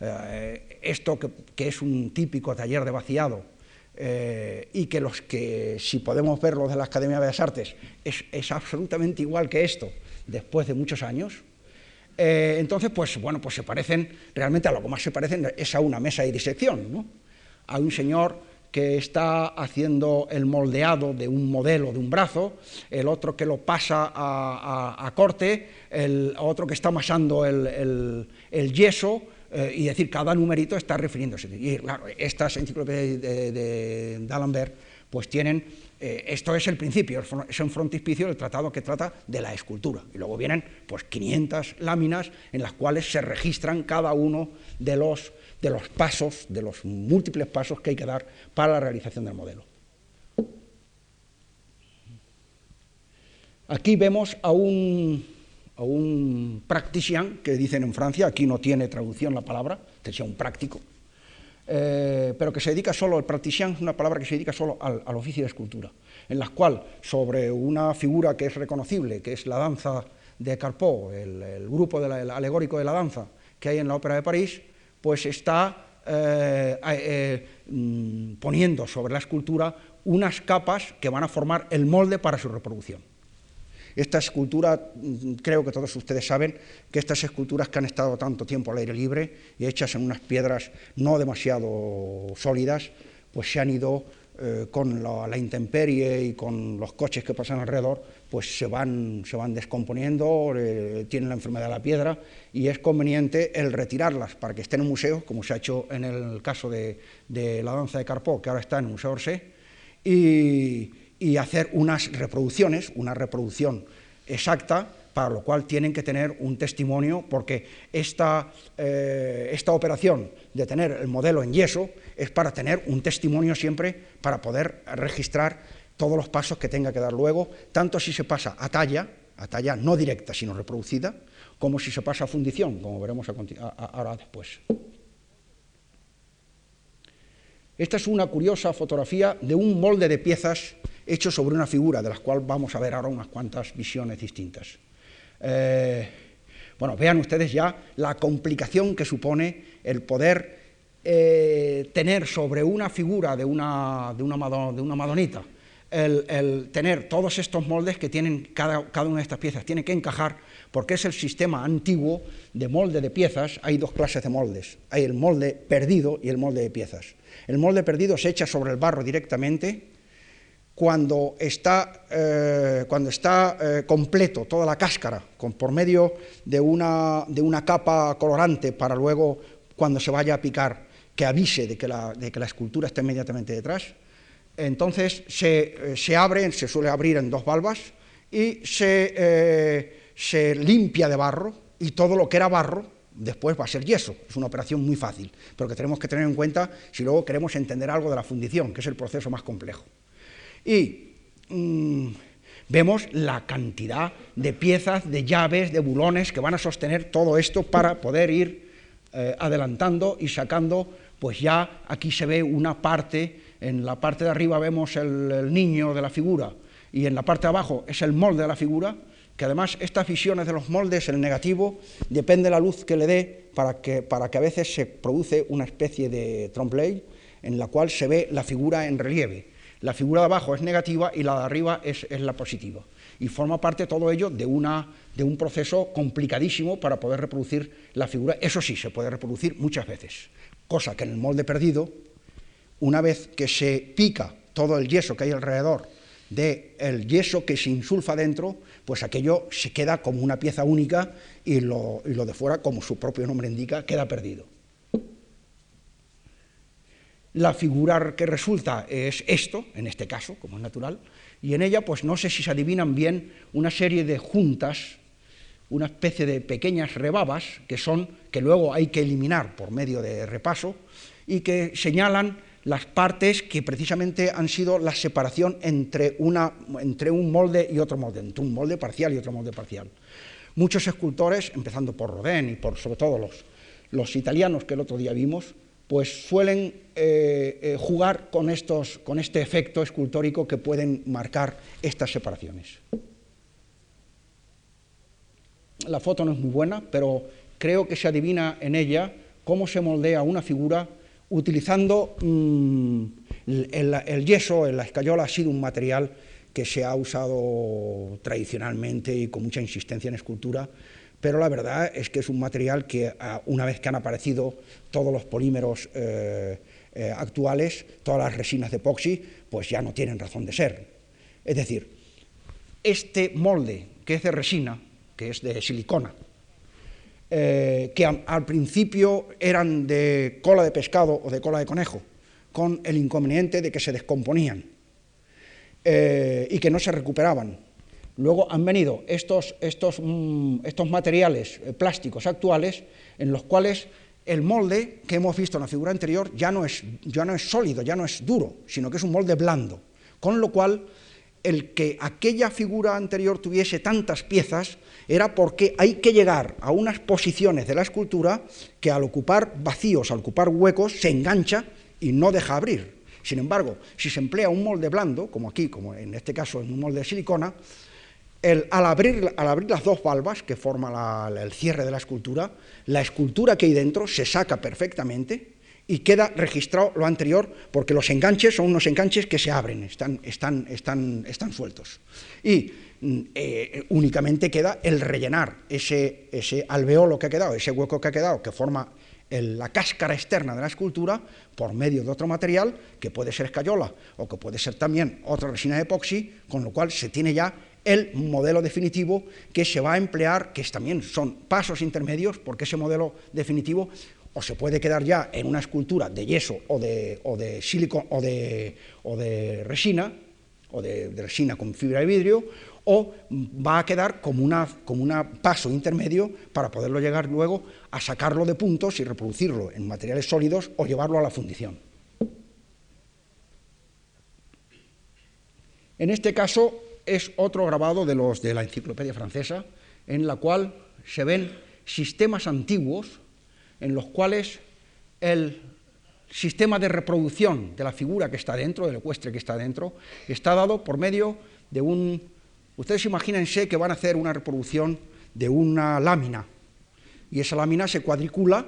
S1: Eh, esto que, es un típico taller de vaciado eh, y que los que, si podemos verlo de la Academia de Bellas Artes, es, absolutamente igual que esto después de muchos años, eh, entonces, pues bueno, pues se parecen, realmente a lo que más se parecen es a una mesa de disección, ¿no? A un señor que está haciendo el moldeado de un modelo de un brazo, el otro que lo pasa a, corte, el otro que está amasando el, yeso, eh, y decir, cada numerito está refiriéndose. Y claro, estas enciclopedias de, D'Alembert pues tienen, eh, esto es el principio, es un frontispicio del tratado que trata de la escultura. Y luego vienen pues 500 láminas en las cuales se registran cada uno de los de los pasos, de los múltiples pasos que hay que dar para la realización del modelo. Aquí vemos a un, a un practicien, que dicen en Francia, aquí no tiene traducción la palabra, sería un práctico, eh, pero que se dedica solo, el practicien es una palabra que se dedica solo al, oficio de escultura, en la cual sobre una figura que es reconocible, que es la danza de Carpeau, el, grupo alegórico de la danza que hay en la Ópera de París, pues está eh, eh, mm, poniendo sobre la escultura unas capas que van a formar el molde para su reproducción. Esta escultura, creo que todos ustedes saben que estas esculturas que han estado tanto tiempo al aire libre y hechas en unas piedras no demasiado sólidas, pues se han ido eh, con la, intemperie y con los coches que pasan alrededor, pues se van, se van descomponiendo, eh, tienen la enfermedad de la piedra y es conveniente el retirarlas para que estén en museos, como se ha hecho en el caso de, la danza de Carpó, que ahora está en el Museo Orsay, y, y hacer unas reproducciones, una reproducción exacta para lo cual tienen que tener un testimonio, porque esta, eh, esta operación de tener el modelo en yeso es para tener un testimonio siempre, para poder registrar todos los pasos que tenga que dar luego, tanto si se pasa a talla, a talla no directa, sino reproducida, como si se pasa a fundición, como veremos ahora después. Esta es una curiosa fotografía de un molde de piezas hecho sobre una figura, de las cuales vamos a ver ahora unas cuantas visiones distintas. Eh, bueno, vean ustedes ya la complicación que supone el poder eh, tener sobre una figura de una, de una, madonita, el, tener todos estos moldes que tienen cada, cada, una de estas piezas, tiene que encajar, porque es el sistema antiguo de molde de piezas, hay dos clases de moldes, hay el molde perdido y el molde de piezas. El molde perdido se echa sobre el barro directamente, cuando está, eh, cuando está eh, completo toda la cáscara, por medio de una, capa colorante para luego, cuando se vaya a picar, que avise de que la, escultura está inmediatamente detrás, entonces se, eh, se, abre, se suele abrir en dos valvas y se, se limpia de barro y todo lo que era barro después va a ser yeso. Es una operación muy fácil, pero que tenemos que tener en cuenta si luego queremos entender algo de la fundición, que es el proceso más complejo. Y mm, vemos la cantidad de piezas, de llaves, de bulones que van a sostener todo esto para poder ir eh, adelantando y sacando, pues ya aquí se ve una parte, en la parte de arriba vemos el, niño de la figura y en la parte de abajo es el molde de la figura, que además estas visiones de los moldes, el negativo, depende de la luz que le dé para que, para que a veces se produce una especie de trompe en la cual se ve la figura en relieve. La figura de abajo es negativa y la de arriba es, la positiva. Y forma parte todo ello de, un proceso complicadísimo para poder reproducir la figura. Eso sí, se puede reproducir muchas veces. Cosa que en el molde perdido, una vez que se pica todo el yeso que hay alrededor del yeso que se insulfa dentro, pues aquello se queda como una pieza única y lo de fuera, como su propio nombre indica, queda perdido la figura que resulta es esto, en este caso, como es natural, y en ella pues no sé si se adivinan bien una serie de juntas una especie de pequeñas rebabas que son que luego hay que eliminar por medio de repaso y que señalan las partes que precisamente han sido la separación entre, una, entre un molde y otro molde, entre un molde parcial y otro molde parcial. Muchos escultores, empezando por Rodin y por sobre todo los, los italianos que el otro día vimos, pues suelen eh, eh, jugar con, estos, con este efecto escultórico que pueden marcar estas separaciones. La foto no es muy buena, pero creo que se adivina en ella cómo se moldea una figura utilizando mm, el, yeso, la escayola ha sido un material que se ha usado tradicionalmente y con mucha insistencia en escultura, pero la verdad es que es un material que ah, una vez que han aparecido todos los polímeros eh, eh, actuales, todas las resinas de epoxi, pues ya no tienen razón de ser. Es decir, este molde que es de resina, que es de silicona, eh, que al principio eran de cola de pescado o de cola de conejo, con el inconveniente de que se descomponían y que no se recuperaban. Luego han venido estos, estos, mm, estos materiales eh, plásticos actuales en los cuales el molde que hemos visto en la figura anterior ya no, es, ya no es sólido, ya no es duro, sino que es un molde blando, con lo cual el que aquella figura anterior tuviese tantas piezas era porque hay que llegar a unas posiciones de la escultura que al ocupar vacíos, al ocupar huecos, se engancha y no deja abrir. Sin embargo, si se emplea un molde blando, como aquí, como en este caso en un molde de silicona, al, abrir, al, abrir, las dos valvas que forman el cierre de la escultura, la escultura que hay dentro se saca perfectamente y queda registrado lo anterior, porque los enganches son unos enganches que se abren, están, están, están, están sueltos. Y mm, eh, únicamente queda el rellenar ese, ese alveolo que ha quedado, ese hueco que ha quedado, que forma la cáscara externa de la escultura, por medio de otro material, que puede ser escayola o que puede ser también otra resina de epoxi, con lo cual se tiene ya el modelo definitivo que se va a emplear, que también son pasos intermedios, porque ese modelo definitivo o se puede quedar ya en una escultura de yeso o de, o de o de, o de resina, o de, resina con fibra de vidrio, o va a quedar como un como una paso intermedio para poderlo llegar luego a sacarlo de puntos y reproducirlo en materiales sólidos o llevarlo a la fundición. En este caso es otro grabado de los de la enciclopedia francesa, en la cual se ven sistemas antiguos en los cuales el sistema de reproducción de la figura que está dentro, del ecuestre que está dentro, está dado por medio de un... Ustedes imagínense que van a hacer una reproducción de una lámina, y esa lámina se cuadricula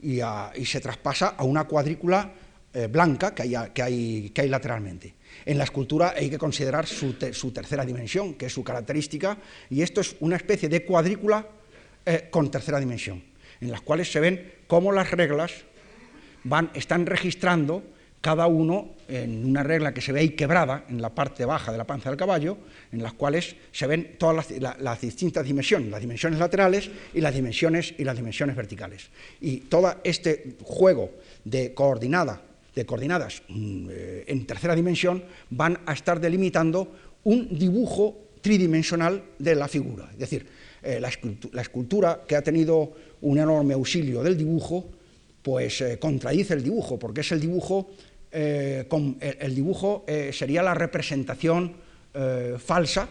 S1: y, se traspasa a una cuadrícula eh, blanca que hay, que, que hay, lateralmente. En la escultura hay que considerar su, tercera dimensión, que es su característica, y esto es una especie de cuadrícula eh, con tercera dimensión en las cuales se ven cómo las reglas van, están registrando cada uno en una regla que se ve ahí quebrada en la parte baja de la panza del caballo, en las cuales se ven todas las, distintas dimensiones, las dimensiones laterales y las dimensiones, y las dimensiones verticales. Y todo este juego de, coordinada, de coordinadas mm, eh, en tercera dimensión van a estar delimitando un dibujo tridimensional de la figura. Es decir, eh, la escultura que ha tenido un enorme auxilio del dibujo, pues eh, contradice el dibujo, porque es el dibujo, el, dibujo sería la representación falsa,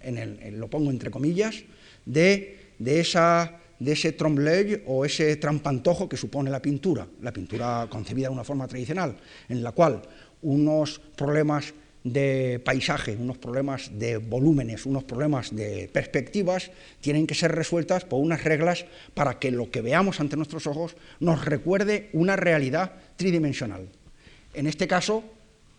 S1: en lo pongo entre comillas, de, de, esa, de ese trompe o ese trampantojo que supone la pintura, la pintura concebida de una forma tradicional, en la cual unos problemas de paisaje, unos problemas de volúmenes, unos problemas de perspectivas, tienen que ser resueltas por unas reglas para que lo que veamos ante nuestros ojos nos recuerde una realidad tridimensional. En este caso,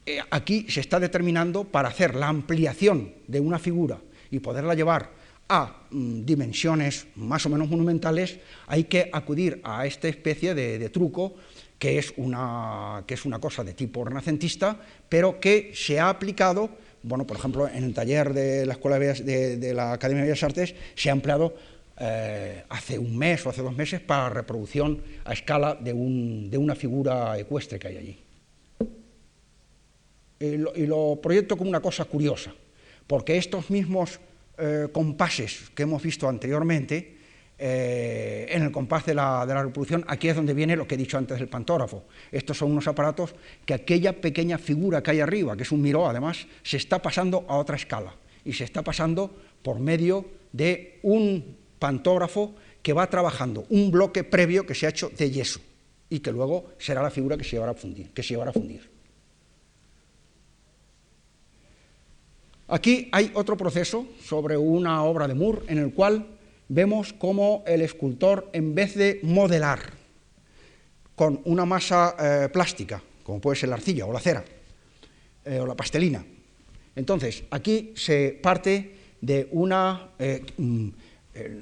S1: eh, aquí se está determinando para hacer la ampliación de una figura y poderla llevar a mm, dimensiones más o menos monumentales, hay que acudir a esta especie de truco que es una, que es una cosa de tipo renacentista, pero que se ha aplicado, bueno, por ejemplo, en el taller de la, Escuela de, la Academia de Bellas Artes se ha empleado eh, hace un mes o hace dos meses para reproducción a escala de, una figura ecuestre que hay allí. Y lo, proyecto como una cosa curiosa, porque estos mismos eh, compases que hemos visto anteriormente, eh, en el compás de la, de la, aquí es donde viene lo que he dicho antes del pantógrafo. Estos son unos aparatos que aquella pequeña figura que hay arriba, que es un miró además, se está pasando a otra escala y se está pasando por medio de un pantógrafo que va trabajando un bloque previo que se ha hecho de yeso y que luego será la figura. Que se llevará a fundir. Aquí hay otro proceso sobre una obra de Moore en el cual vemos cómo el escultor, en vez de modelar con una masa eh, plástica, como puede ser la arcilla o la cera eh, o la pastelina, entonces aquí se parte de una eh, mm,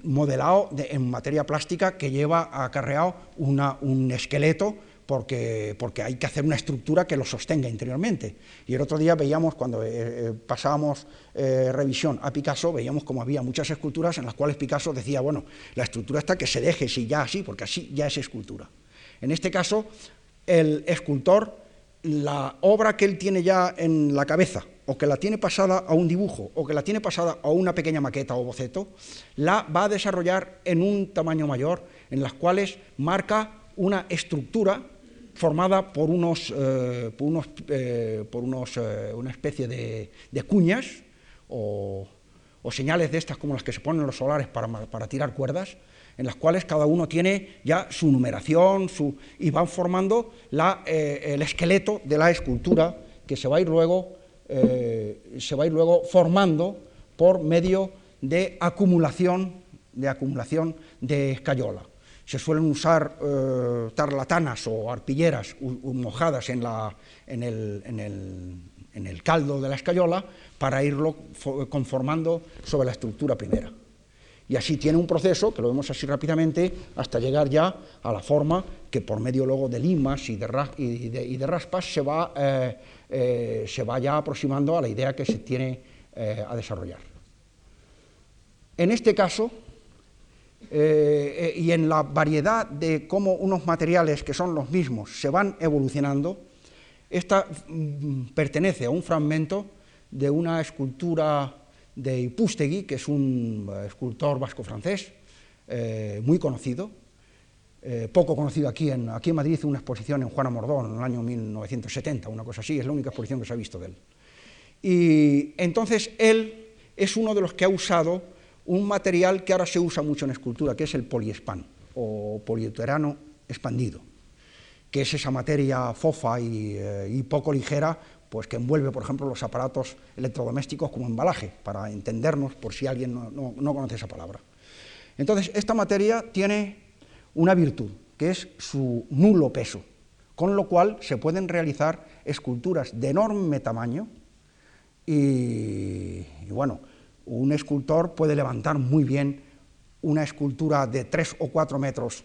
S1: modelado en materia plástica que lleva acarreado un esqueleto porque, hay que hacer una estructura que lo sostenga interiormente. Y el otro día veíamos, cuando eh, eh, pasábamos eh, revisión a Picasso, veíamos como había muchas esculturas en las cuales Picasso decía, bueno, la estructura está que se deje, si ya así, porque así ya es escultura. En este caso, el escultor, la obra que él tiene ya en la cabeza, o que la tiene pasada a un dibujo, o que la tiene pasada a una pequeña maqueta o boceto, la va a desarrollar en un tamaño mayor, en las cuales marca una estructura formada por unos, eh, por unos, eh, por unos eh, una especie de, de cuñas o, o, señales de estas como las que se ponen en los solares para, para, tirar cuerdas, en las cuales cada uno tiene ya su numeración su, y van formando la, el esqueleto de la escultura que se va a ir luego, se va a ir luego formando por medio de acumulación de acumulación de escayola se suelen usar eh, tarlatanas o arpilleras mojadas en, la, en, el, en, el, en, el, caldo de la escayola para irlo conformando sobre la estructura primera. Y así tiene un proceso, que lo vemos así rápidamente, hasta llegar ya a la forma que por medio luego de limas y de, y de, y de raspas se va, eh, eh, se va ya aproximando a la idea que se tiene a desarrollar. En este caso, eh, y en la variedad de cómo unos materiales que son los mismos se van evolucionando, esta mm, pertenece a un fragmento de una escultura de Ipustegui, que es un eh, escultor vasco-francés eh, muy conocido, eh, poco conocido aquí en, aquí en Madrid, una exposición en Juana Mordón en el año 1970, una cosa así, es la única exposición que se ha visto de él. Y entonces él es uno de los que ha usado un material que ahora se usa mucho en escultura, que es el poliespan o poliuterano expandido, que es esa materia fofa eh, y, poco ligera, pues que envuelve, por ejemplo, los aparatos electrodomésticos como embalaje, para entendernos por si alguien no, no conoce esa palabra. Entonces, esta materia tiene una virtud, que es su nulo peso, con lo cual se pueden realizar esculturas de enorme tamaño y bueno, un escultor puede levantar muy bien una escultura de tres o cuatro metros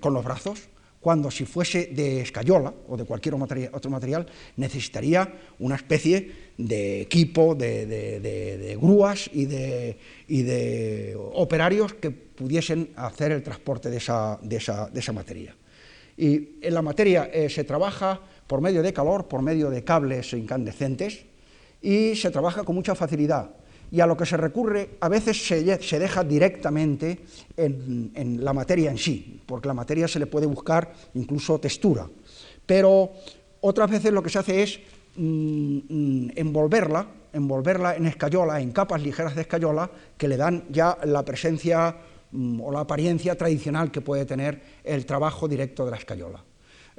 S1: con los brazos, cuando si fuese de escayola o de cualquier otro material, necesitaría una especie de equipo, de, grúas y, de, operarios que pudiesen hacer el transporte de esa, materia. Y en la materia eh, se trabaja por medio de calor, por medio de cables incandescentes, y se trabaja con mucha facilidad y a lo que se recurre a veces se, deja directamente en, la materia en sí, porque la materia se le puede buscar incluso textura. Pero otras veces lo que se hace es mm, mm, envolverla, envolverla en escayola, en capas ligeras de escayola, que le dan ya la presencia mm, o la apariencia tradicional que puede tener el trabajo directo de la escayola.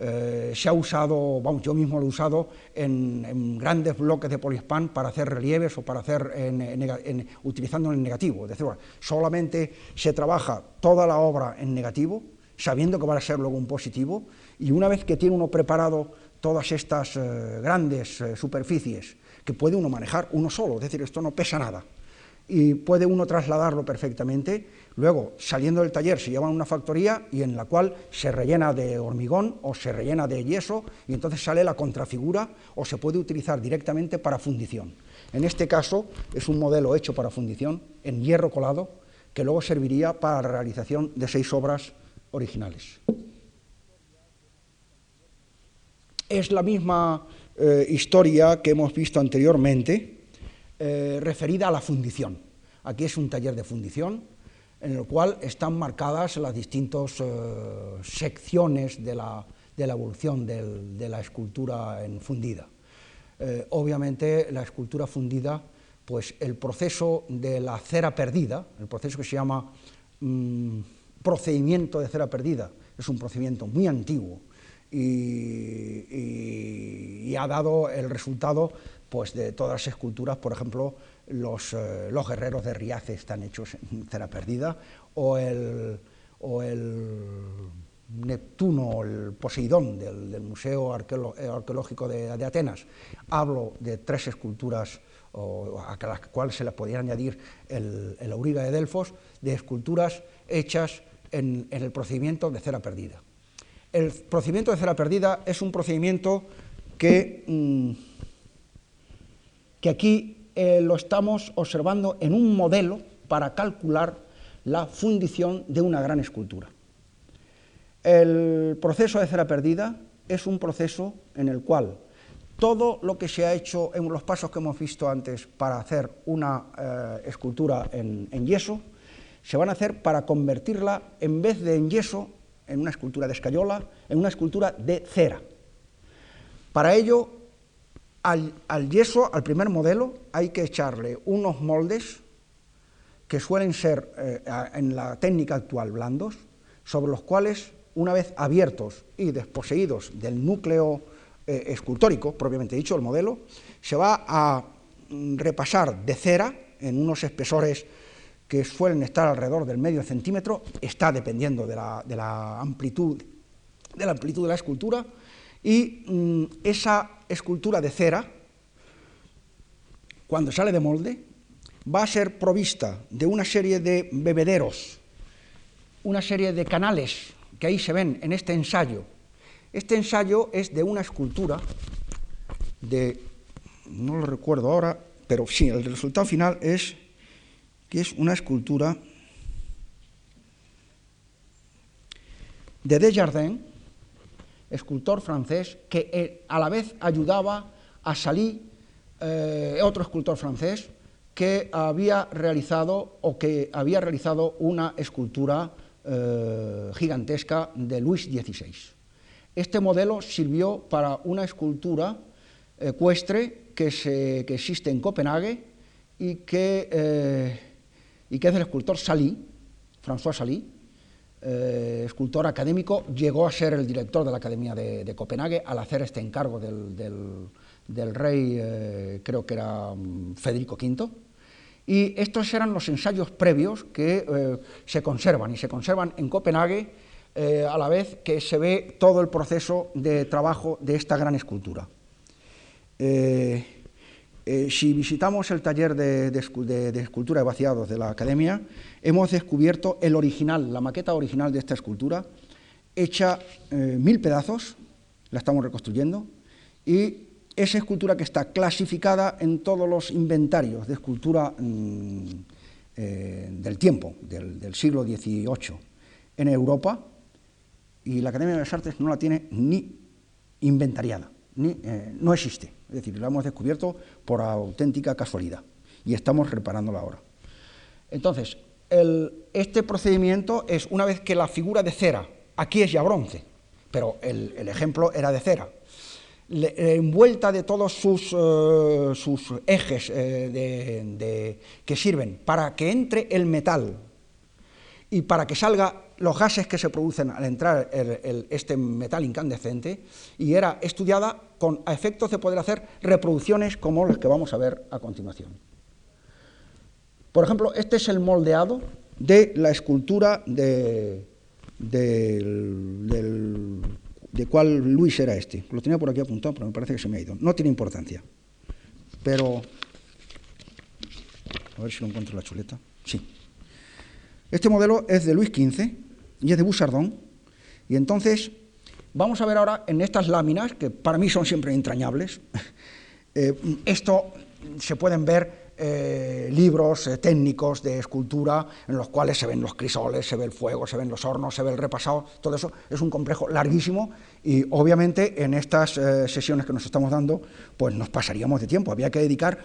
S1: Eh, se ha usado, vamos, yo mismo lo he usado en, grandes bloques de poliespan para hacer relieves o para hacer en, utilizando en negativo. Es decir, solamente se trabaja toda la obra en negativo, sabiendo que va a ser luego un positivo, y una vez que tiene uno preparado todas estas eh, grandes eh, superficies que puede uno manejar uno solo, es decir, esto no pesa nada, y puede uno trasladarlo perfectamente, Luego, saliendo del taller, se lleva a una factoría y en la cual se rellena de hormigón o se rellena de yeso y entonces sale la contrafigura o se puede utilizar directamente para fundición. En este caso es un modelo hecho para fundición en hierro colado que luego serviría para la realización de seis obras originales. Es la misma eh, historia que hemos visto anteriormente, eh, referida a la fundición
S2: Aquí es un taller de fundición en el cual están marcadas las distintas eh, secciones de la, evolución de la escultura en fundida. Eh, obviamente la escultura fundida, pues el proceso de la cera perdida, el proceso que se llama mm, procedimiento de cera perdida, es un procedimiento muy antiguo y, ha dado el resultado pues, de todas las esculturas, por ejemplo, los, eh, los guerreros de Riace están hechos en cera perdida, o el, o el Neptuno, el Poseidón del, Museo Arqueológico de, Atenas. Hablo de tres esculturas a las cuales se le podría añadir el, el, auriga de Delfos, de esculturas hechas en, el procedimiento de cera perdida. El procedimiento de cera perdida es un procedimiento que, mm, que aquí eh, lo estamos observando en un modelo para calcular la fundición de una gran escultura. El proceso de cera perdida es un proceso en el cual todo lo que se ha hecho en los pasos que hemos visto antes para hacer una eh, escultura en, yeso, se van a hacer para convertirla, en vez de en yeso, en una escultura de escayola, en una escultura de cera. Para ello, al, yeso, al primer modelo, hay que echarle unos moldes que suelen ser, eh, en la técnica actual, blandos, sobre los cuales una vez abiertos y desposeídos del núcleo eh, escultórico, propiamente dicho, el modelo, se va a mm, repasar de cera en unos espesores que suelen estar alrededor del medio centímetro, está dependiendo de la, amplitud, de la amplitud de la escultura, y mm, esa escultura de cera, cuando sale de molde, va a ser provista de una serie de bebederos, una serie de canales que ahí se ven en este ensayo. Este ensayo es de una escultura de, no lo recuerdo ahora, pero sí, el resultado final es que es una escultura de Desjardins, escultor francés, que eh, a la vez ayudaba a salir eh, otro escultor francés que había realizado o que había realizado una escultura eh, gigantesca de Luis XVI. Este modelo sirvió para una escultura ecuestre que, se, existe en Copenhague y que, y que es del escultor Salí, François Salí, eh, escultor académico, llegó a ser el director de la Academia de, Copenhague al hacer este encargo del, rey, creo que era mm, Federico V, y estos eran los ensayos previos que eh, se conservan, y se conservan en Copenhague eh, a la vez que se ve todo el proceso de trabajo de esta gran escultura. Eh, si visitamos el taller de, escultura de vaciados de la Academia, hemos descubierto el original, la maqueta original de esta escultura, hecha mil pedazos, la estamos reconstruyendo, y esa escultura que está clasificada en todos los inventarios de escultura mm, eh, del tiempo, del, siglo XVIII, en Europa, y la Academia de las Artes no la tiene ni inventariada, eh, no existe. Es decir, la hemos descubierto por auténtica casualidad y estamos reparándola ahora. Entonces, este procedimiento es una vez que la figura de cera, aquí es ya bronce, pero el ejemplo era de cera, envuelta de todos sus, eh, ejes eh, que sirven para que entre el metal y para que salga los gases que se producen al entrar este metal incandescente, y era estudiada con efectos de poder hacer reproducciones como las que vamos a ver a continuación. Por ejemplo, este es el moldeado de la escultura de, del de cuál Luis era este. Lo tenía por aquí apuntado, pero me parece que se me ha ido. No tiene importancia. Pero... A ver si lo encuentro en la chuleta. Sí. Este modelo es de Luis XV y es de Bouchardon. Y entonces vamos a ver ahora en estas láminas, que para mí son siempre entrañables, eh, esto se pueden ver eh, libros eh, técnicos de escultura en los cuales se ven los crisoles, se ve el fuego, se ven los hornos, se ve el repasado, todo eso es un complejo larguísimo y obviamente en estas sesiones que nos estamos dando pues nos pasaríamos de tiempo, había que dedicar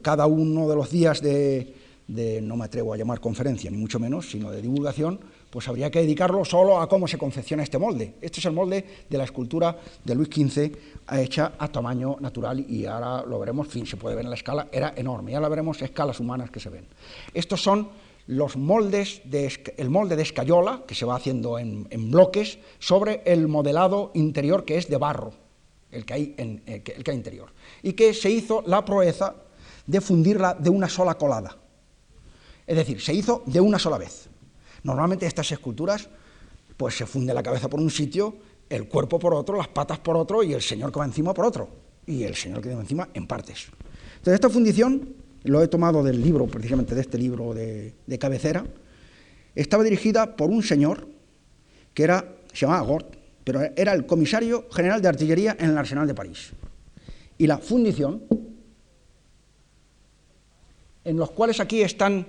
S2: cada uno de los días de, de, no me atrevo a llamar conferencia, ni mucho menos, sino de divulgación, pues habría que dedicarlo solo a cómo se confecciona este molde. Este es el molde de la escultura de Luis XV hecha a tamaño natural y ahora lo veremos, fin, se puede ver en la escala, era enorme, ya la veremos escalas humanas que se ven. Estos son los moldes, de, el molde de escayola, que se va haciendo en, bloques, sobre el modelado interior que es de barro, el que, hay en, eh, el que hay interior, y que se hizo la proeza de fundirla de una sola colada. Es decir, se hizo de una sola vez. Normalmente estas esculturas, pues se funde la cabeza por un sitio, el cuerpo por otro, las patas por otro y el señor que va encima por otro, y el señor que va encima en partes. Entonces esta fundición, lo he tomado del libro, precisamente de este libro de, cabecera, estaba dirigida por un señor que era, se llamaba Gort, pero era el comisario general de artillería en el arsenal de París. Y la fundición, en los cuales aquí están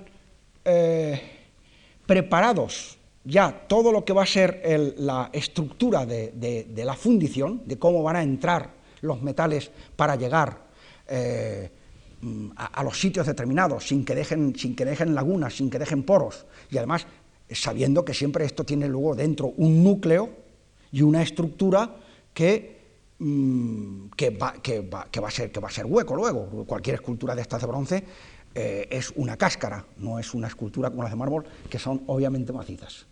S2: eh, preparados ya todo lo que va a ser la estructura de, la fundición, de cómo van a entrar los metales para llegar eh, a, los sitios determinados, sin que, dejen, sin que dejen lagunas, sin que dejen poros, y además sabiendo que siempre esto tiene luego dentro un núcleo y una estructura que, mm, que, va, a ser, que va a ser hueco luego. Cualquier escultura de estas de bronce eh, es una cáscara, no es una escultura como las de mármol, que son obviamente macizas.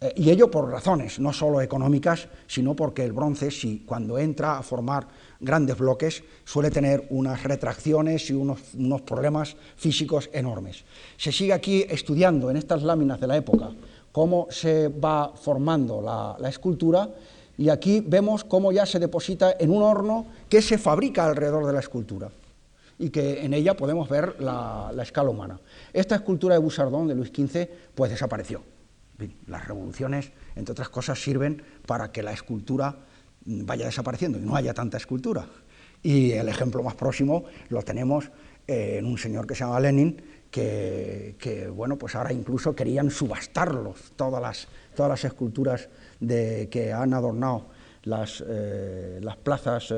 S2: Eh, y ello por razones, no solo económicas, sino porque el bronce, si cuando entra a formar grandes bloques, suele tener unas retracciones y unos, problemas físicos enormes. Se sigue aquí estudiando en estas láminas de la época cómo se va formando la escultura y aquí vemos cómo ya se deposita en un horno que se fabrica alrededor de la escultura y que en ella podemos ver la, escala humana. Esta escultura de Bouchardon de Luis XV pues desapareció. Las revoluciones, entre otras cosas, sirven para que la escultura vaya desapareciendo y no haya tanta escultura. Y el ejemplo más próximo lo tenemos en un señor que se llama Lenin, que, bueno, pues ahora incluso querían subastarlos, todas las, todas las esculturas de, que han adornado las, eh, las plazas eh,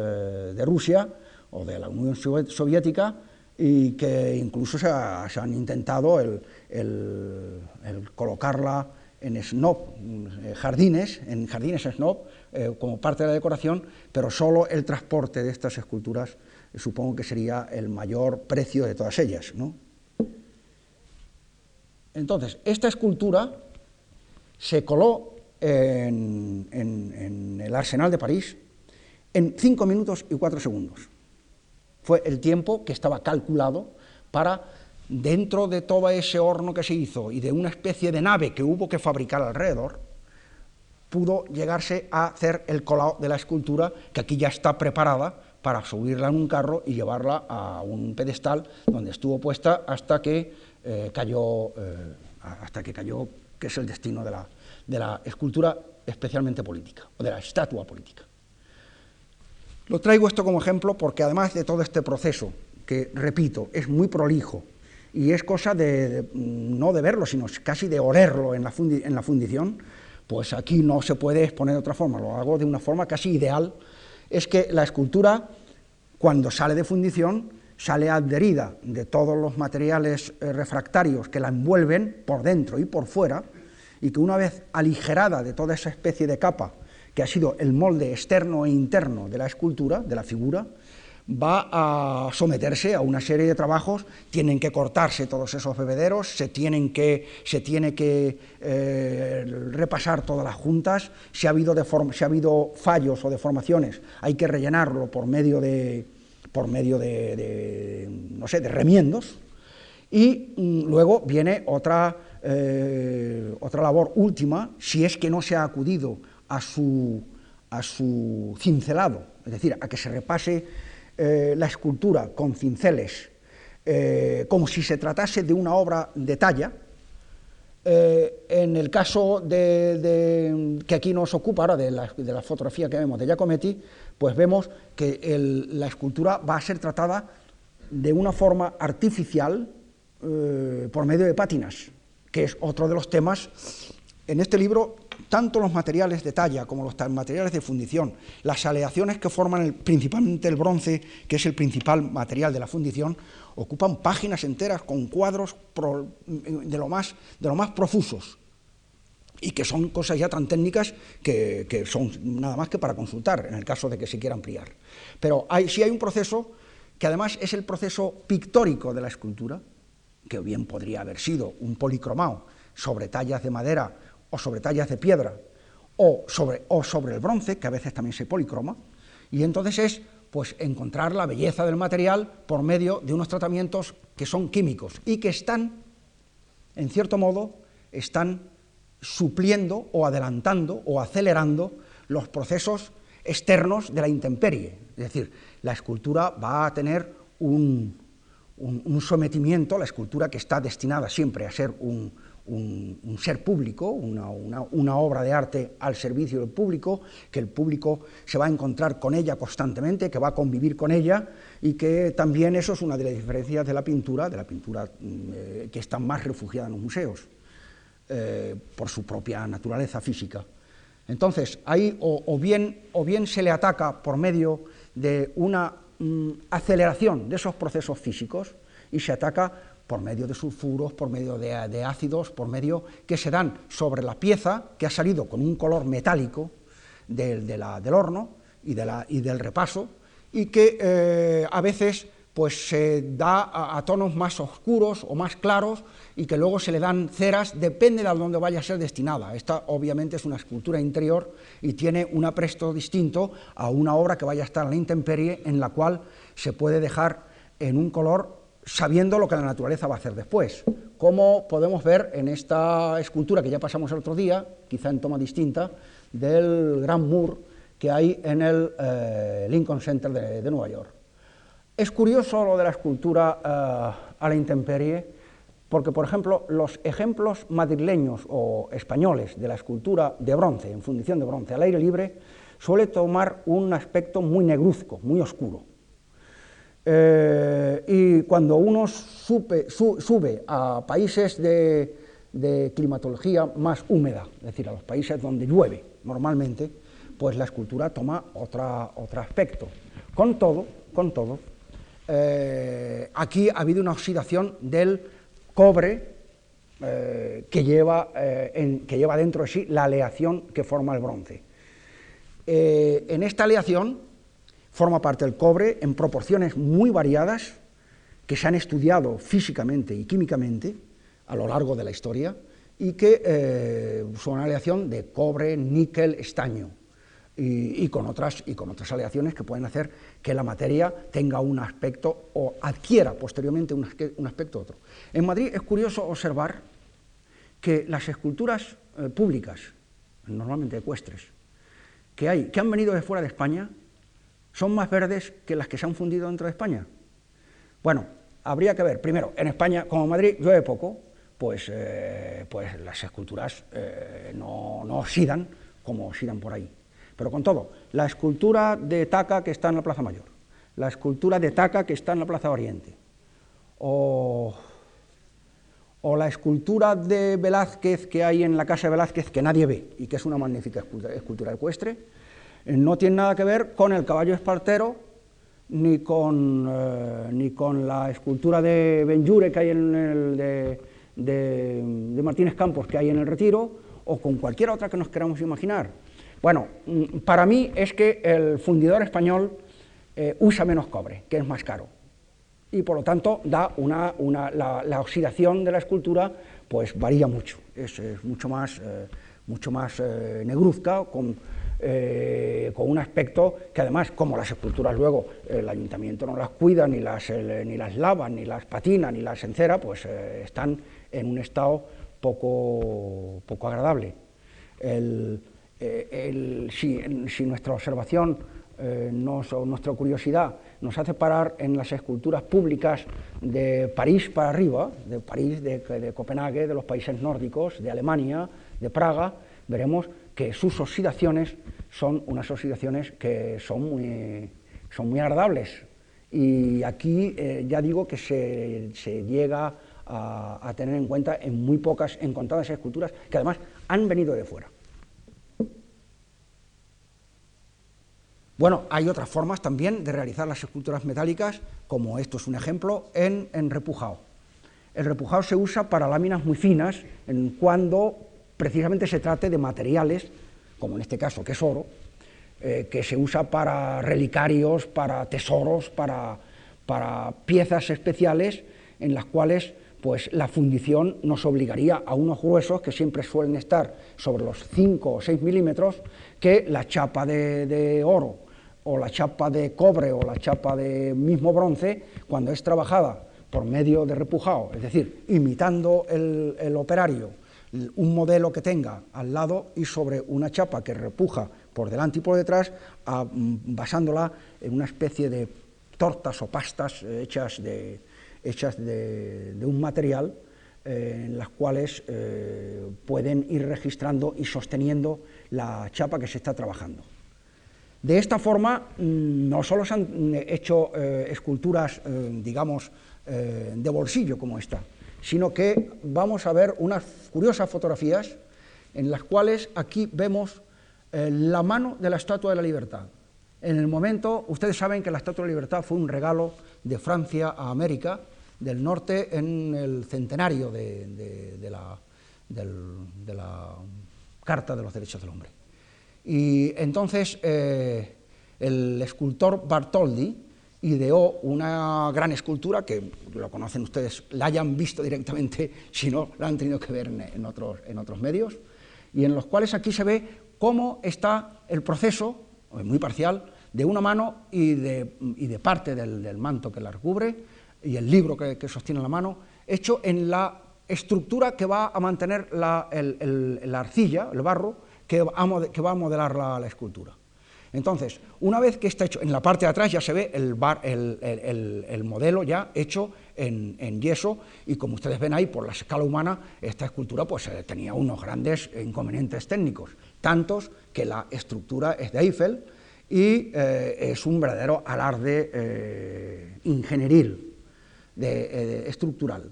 S2: de Rusia, o de la Unión Soviética y que incluso se, han intentado el, colocarla en snob, eh, jardines, en jardines snob, eh, como parte de la decoración, pero solo el transporte de estas esculturas eh, supongo que sería el mayor precio de todas ellas. Entonces, esta escultura se coló en, en el Arsenal de París en 5 minutos y 4 segundos. Fue el tiempo que estaba calculado para, dentro de todo ese horno que se hizo y de una especie de nave que hubo que fabricar alrededor, pudo llegarse a hacer el colado de la escultura, que aquí ya está preparada para subirla en un carro y llevarla a un pedestal donde estuvo puesta hasta que eh, cayó, eh, hasta que cayó, que es el destino de la, de la escultura especialmente política, o de la estatua política. Lo traigo esto como ejemplo porque además de todo este proceso, que repito, es muy prolijo y es cosa de, no de verlo, sino casi de olerlo en la, en la fundición, pues aquí no se puede exponer de otra forma, lo hago de una forma casi ideal, es que la escultura, cuando sale de fundición, sale adherida de todos los materiales eh, refractarios que la envuelven por dentro y por fuera, y que una vez aligerada de toda esa especie de capa que ha sido el molde externo e interno de la escultura, de la figura, va a someterse a una serie de trabajos, tienen que cortarse todos esos bebederos, se, tienen que, se tiene que eh, repasar todas las juntas, si ha, habido si ha habido fallos o deformaciones, hay que rellenarlo por medio de, por medio de, no sé, de remiendos, y mm, luego viene otra, eh, otra labor última, si es que no se ha acudido a su, a su cincelado, es decir, a que se repase eh, la escultura con cinceles, eh, como si se tratase de una obra de talla. Eh, en el caso de, que aquí nos ocupa ahora de la, de la, fotografía que vemos de Giacometti, pues vemos que la escultura va a ser tratada de una forma artificial por medio de pátinas, que es otro de los temas. En este libro tanto los materiales de talla como los materiales de fundición, las aleaciones que forman principalmente el bronce, que es el principal material de la fundición, ocupan páginas enteras con cuadros de, lo más, de lo más profusos y que son cosas ya tan técnicas que, son nada más que para consultar en el caso de que se quiera ampliar. Pero hay, sí hay un proceso que además es el proceso pictórico de la escultura, que bien podría haber sido un policromado sobre tallas de madera o sobre tallas de piedra o sobre, o sobre el bronce, que a veces también se policroma, y entonces es pues encontrar la belleza del material por medio de unos tratamientos que son químicos y que están, en cierto modo, están supliendo o adelantando o acelerando los procesos externos de la intemperie. Es decir, la escultura va a tener un, un sometimiento, la escultura que está destinada siempre a ser un, un, ser público, una, obra de arte al servicio del público, que el público se va a encontrar con ella constantemente, que va a convivir con ella y que también eso es una de las diferencias de la pintura, de la pintura mm, eh, que está más refugiada en los museos, eh, por su propia naturaleza física. Entonces, ahí o, bien, o bien se le ataca por medio de una mm, aceleración de esos procesos físicos y se ataca por medio de sulfuros, por medio de, ácidos, por medio que se dan sobre la pieza que ha salido con un color metálico del, horno y, del repaso, y que eh, a veces pues, se da a, tonos más oscuros o más claros y que luego se le dan ceras, depende de a dónde vaya a ser destinada. Esta obviamente es una escultura interior y tiene un apresto distinto a una obra que vaya a estar en la intemperie, en la cual se puede dejar en un color sabiendo lo que la naturaleza va a hacer después. Como podemos ver en esta escultura que ya pasamos el otro día, quizá en toma distinta, del gran Moore que hay en el eh, Lincoln Center de, Nueva York. Es curioso lo de la escultura eh, a la intemperie, porque, por ejemplo, los ejemplos madrileños o españoles de la escultura de bronce, en fundición de bronce al aire libre, suele tomar un aspecto muy negruzco, muy oscuro. Eh, y cuando uno sube a países de, climatología más húmeda, es decir, a los países donde llueve normalmente, pues la escultura toma otra, otro aspecto. Con todo, con todo, eh, aquí ha habido una oxidación del cobre eh, que, lleva, que lleva dentro de sí la aleación que forma el bronce. en esta aleación forma parte del cobre en proporciones muy variadas que se han estudiado físicamente y químicamente a lo largo de la historia y que eh, son una aleación de cobre, níquel, estaño y, con otras, y con otras aleaciones que pueden hacer que la materia tenga un aspecto o adquiera posteriormente un, aspecto otro. En Madrid es curioso observar que las esculturas eh, públicas, normalmente ecuestres, que hay, que han venido de fuera de España, son más verdes que las que se han fundido dentro de España. Bueno, habría que ver, primero, en España, como Madrid llueve poco, pues, eh, pues las esculturas eh, no, no, oxidan como oxidan por ahí. Pero con todo, la escultura de Taca que está en la Plaza Mayor, la escultura de Taca que está en la Plaza Oriente, o, o la escultura de Velázquez que hay en la Casa de Velázquez que nadie ve y que es una magnífica escultura ecuestre, no tiene nada que ver con el caballo espartero, ni con, eh, ni con la escultura de Benjure que hay en el de, de, Martínez Campos que hay en el Retiro, o con cualquier otra que nos queramos imaginar. Bueno, mm, para mí es que el fundidor español eh, usa menos cobre, que es más caro, y por lo tanto da una, la, oxidación de la escultura pues varía mucho, es, mucho más, eh, mucho más negruzca, con, eh, con un aspecto que además, como las esculturas luego el ayuntamiento no las cuida, ni las, ni las lava, ni las patina, ni las encera, pues eh, están en un estado poco, poco agradable. Eh, si, nuestra observación, o nuestra curiosidad nos hace parar en las esculturas públicas de París para arriba, de París, de Copenhague, de los países nórdicos, de Alemania, de Praga, veremos que sus oxidaciones son unas oxidaciones que son muy, son muy agradables. Y aquí eh, ya digo que se, se llega a, a, tener en cuenta en muy pocas, en contadas esculturas, que además han venido de fuera. Bueno, hay otras formas también de realizar las esculturas metálicas, como esto es un ejemplo, en, en repujado. El repujado se usa para láminas muy finas, en cuando precisamente se trate de materiales, como en este caso que es oro, eh, que se usa para relicarios, para tesoros, para, para piezas especiales en las cuales pues la fundición nos obligaría a unos gruesos que siempre suelen estar sobre los 5 o 6 milímetros, que la chapa de, oro o la chapa de cobre o la chapa de mismo bronce, cuando es trabajada por medio de repujado, es decir, imitando el, operario un modelo que tenga al lado y sobre una chapa que repuja por delante y por detrás, basándola en una especie de tortas o pastas hechas de, hechas de, un material eh, en las cuales eh, pueden ir registrando y sosteniendo la chapa que se está trabajando. De esta forma, mm, no solo se han hecho eh, esculturas, digamos, de bolsillo como esta, sino que vamos a ver unas curiosas fotografías en las cuales aquí vemos la mano de la Estatua de la Libertad. En el momento, ustedes saben que la Estatua de la Libertad fue un regalo de Francia a América, del norte en el centenario de, la, Carta de los Derechos del Hombre. Y entonces eh, el escultor Bartoldi ideó una gran escultura que lo conocen ustedes, la hayan visto directamente, si no, la han tenido que ver en, otros, medios, y en los cuales aquí se ve cómo está el proceso, muy parcial, de una mano y de, parte del manto que la recubre, y el libro que, sostiene la mano, hecho en la estructura que va a mantener la, arcilla, el barro, que va a, modelar la, escultura. Entonces, una vez que está hecho, en la parte de atrás ya se ve el, modelo ya hecho en, yeso y como ustedes ven ahí, por la escala humana, esta escultura pues eh, tenía unos grandes inconvenientes técnicos, tantos que la estructura es de Eiffel y eh, es un verdadero alarde eh, ingenieril. Eh, estructural.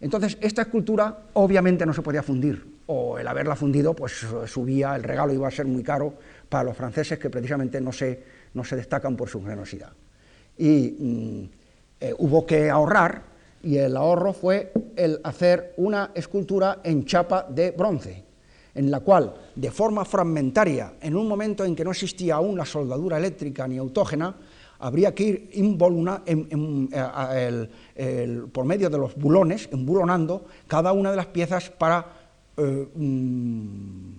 S2: Entonces, esta escultura obviamente no se podía fundir, o el haberla fundido, pues subía, el regalo iba a ser muy caro para los franceses que precisamente no se, no se destacan por su generosidad. Y mm, eh, hubo que ahorrar, y el ahorro fue el hacer una escultura en chapa de bronce, en la cual, de forma fragmentaria, en un momento en que no existía aún la soldadura eléctrica ni autógena, habría que ir eh, por medio de los bulones, embulonando cada una de las piezas para,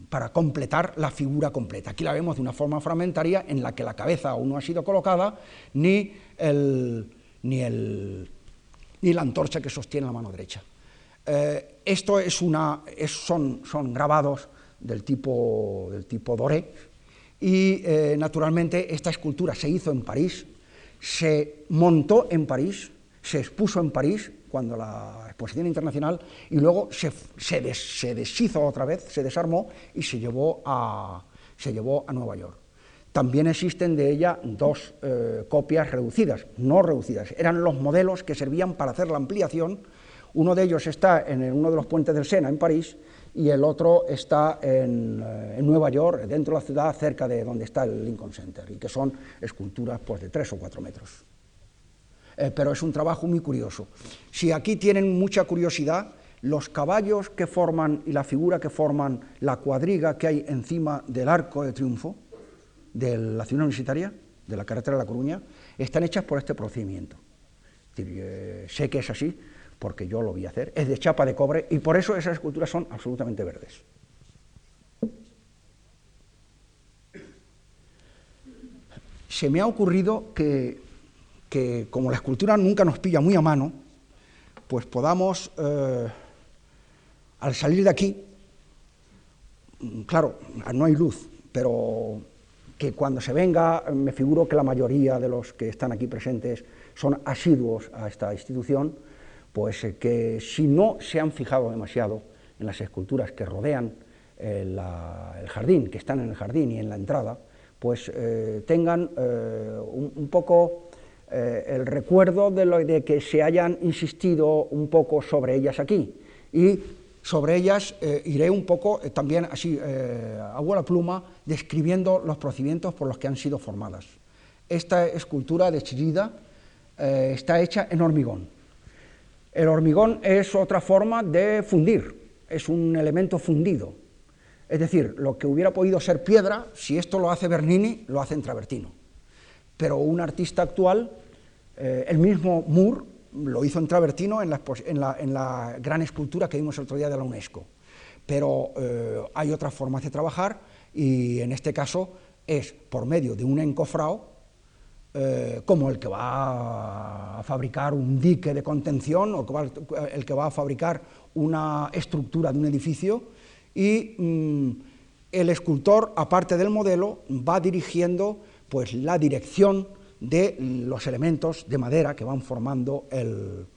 S2: para completar la figura completa. Aquí la vemos de una forma fragmentaria en la que la cabeza aún no ha sido colocada, ni, ni, ni la antorcha que sostiene la mano derecha. Eh, esto es una, son, son grabados del tipo, del tipo doré, y eh, naturalmente esta escultura se hizo en París, se montó en París, se expuso en París cuando la exposición internacional y luego se, deshizo otra vez, se desarmó y se llevó a, se llevó a Nueva York. También existen de ella dos eh, copias reducidas, no reducidas, eran los modelos que servían para hacer la ampliación. Uno de ellos está en uno de los puentes del Sena, en París, y el otro está en, eh, Nueva York, dentro de la ciudad, cerca de donde está el Lincoln Center, y que son esculturas pues, de tres o cuatro metros. Eh, pero es un trabajo muy curioso. Si aquí tienen mucha curiosidad, los caballos que forman y la figura que forman la cuadriga que hay encima del arco de triunfo de la ciudad universitaria, de la carretera de La Coruña, están hechas por este procedimiento. Eh, sé que es así, porque yo lo vi hacer, es de chapa de cobre y por eso esas esculturas son absolutamente verdes. Se me ha ocurrido que, como la escultura nunca nos pilla muy a mano, pues podamos, eh, al salir de aquí, claro, no hay luz, pero que cuando se venga, me figuro que la mayoría de los que están aquí presentes son asiduos a esta institución, pues eh, que si no se han fijado demasiado en las esculturas que rodean eh, el jardín, que están en el jardín y en la entrada, pues tengan un, poco el recuerdo de, lo, de que se hayan insistido un poco sobre ellas aquí y Sobre ellas eh, iré un poco eh, también así, eh, a buena pluma, describiendo los procedimientos por los que han sido formadas. Esta escultura de Chillida está hecha en hormigón. El hormigón es otra forma de fundir, es un elemento fundido. Es decir, lo que hubiera podido ser piedra, si esto lo hace Bernini, lo hace en travertino. Pero un artista actual, el mismo Moore, lo hizo en travertino en la, gran escultura que vimos el otro día de la UNESCO. Pero eh, hay otras formas de trabajar y en este caso es por medio de un encofrado, eh, como el que va a fabricar un dique de contención o el que va a fabricar una estructura de un edificio y mm, el escultor, aparte del modelo, va dirigiendo pues, la dirección de los elementos de madera que van formando el,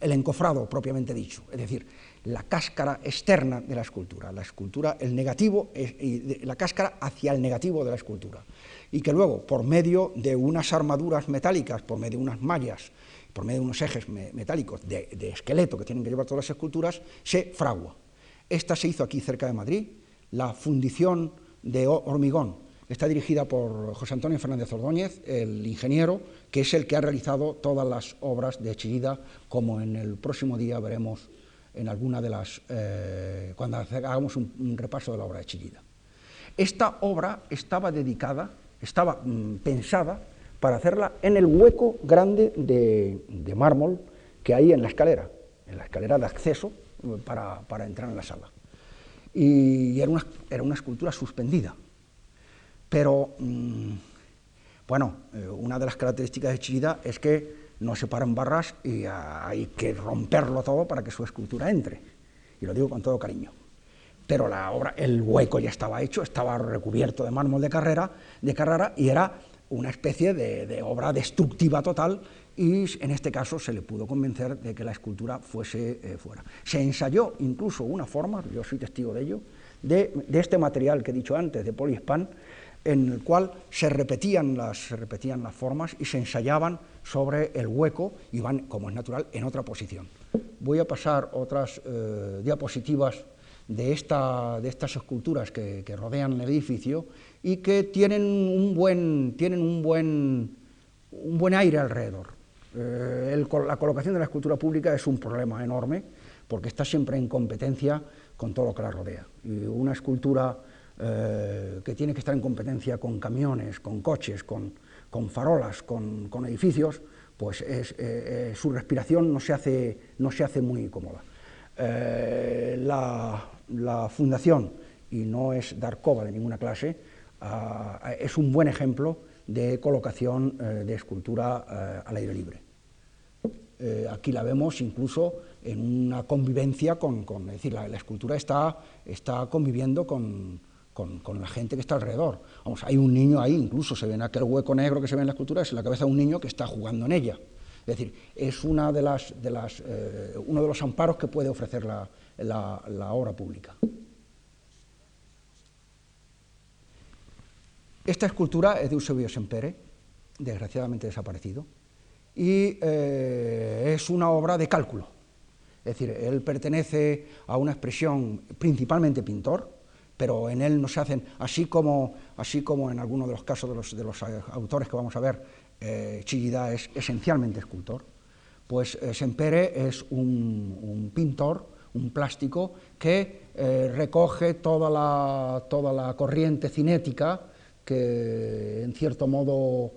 S2: encofrado propiamente dicho, es decir, la cáscara externa de la escultura, la escultura, el negativo, la cáscara hacia el negativo de la escultura, y que luego, por medio de unas armaduras metálicas, por medio de unas mallas, por medio de unos ejes metálicos de esqueleto que tienen que llevar todas las esculturas, se fragua. Esta se hizo aquí cerca de Madrid, la fundición de hormigón Está dirigida por José Antonio Fernández Ordóñez, el ingeniero, que es el que ha realizado todas las obras de Chillida, como en el próximo día veremos en alguna de las, eh, cuando hagamos un, repaso de la obra de Chillida. Esta obra estaba dedicada, estaba mm, pensada para hacerla en el hueco grande de, mármol que hay en la escalera, en la escalera de acceso eh, para, entrar en la sala. Y era una escultura suspendida, pero, mm, bueno, eh, una de las características de Chillida es que no se paran barras y hay que romperlo todo para que su escultura entre. Y lo digo con todo cariño. Pero la obra, el hueco ya estaba hecho, estaba recubierto de mármol de carrera, de carrera y era una especie de, obra destructiva total y en este caso se le pudo convencer de que la escultura fuese eh, fuera. Se ensayó incluso una forma, yo soy testigo de ello, de, de este material que he dicho antes, de poliespan, en el cual se repetían las, repetían las formas y se ensayaban sobre el hueco y van, como es natural, en otra posición. Voy a pasar otras eh, diapositivas de, esta, de, estas esculturas que, rodean el edificio y que tienen un buen, tienen un buen, un buen aire alrededor. Eh, la colocación de la escultura pública es un problema enorme porque está siempre en competencia con todo lo que la rodea. Una escultura eh, que tiene que estar en competencia con camiones, con coches, con, farolas, con, edificios, pues eh, eh, su respiración no se hace, no se hace muy cómoda. La, fundación, y no es dar coba de ninguna clase, ah, es un buen ejemplo de colocación de escultura al aire libre. aquí la vemos incluso en una convivencia con, es decir, la, escultura está, está conviviendo con, con, la gente que está alrededor. Vamos, hay un niño ahí, incluso se ve en aquel hueco negro que se ve en la escultura, es la cabeza de un niño que está jugando en ella. Es decir, es una de las, de las, eh, uno de los amparos que puede ofrecer la, la, obra pública. Esta escultura es de Eusebio Sempere, desgraciadamente desaparecido, y eh, es una obra de cálculo. Es decir, él pertenece a una expresión principalmente pintor, pero en él no se hacen, así como, así como en algunos de los casos de los, de los eh, autores que vamos a ver, eh, Chillida es esencialmente escultor, pues eh, Sempere es un, pintor, un plástico, que eh, recoge toda la, toda la corriente cinética que en cierto modo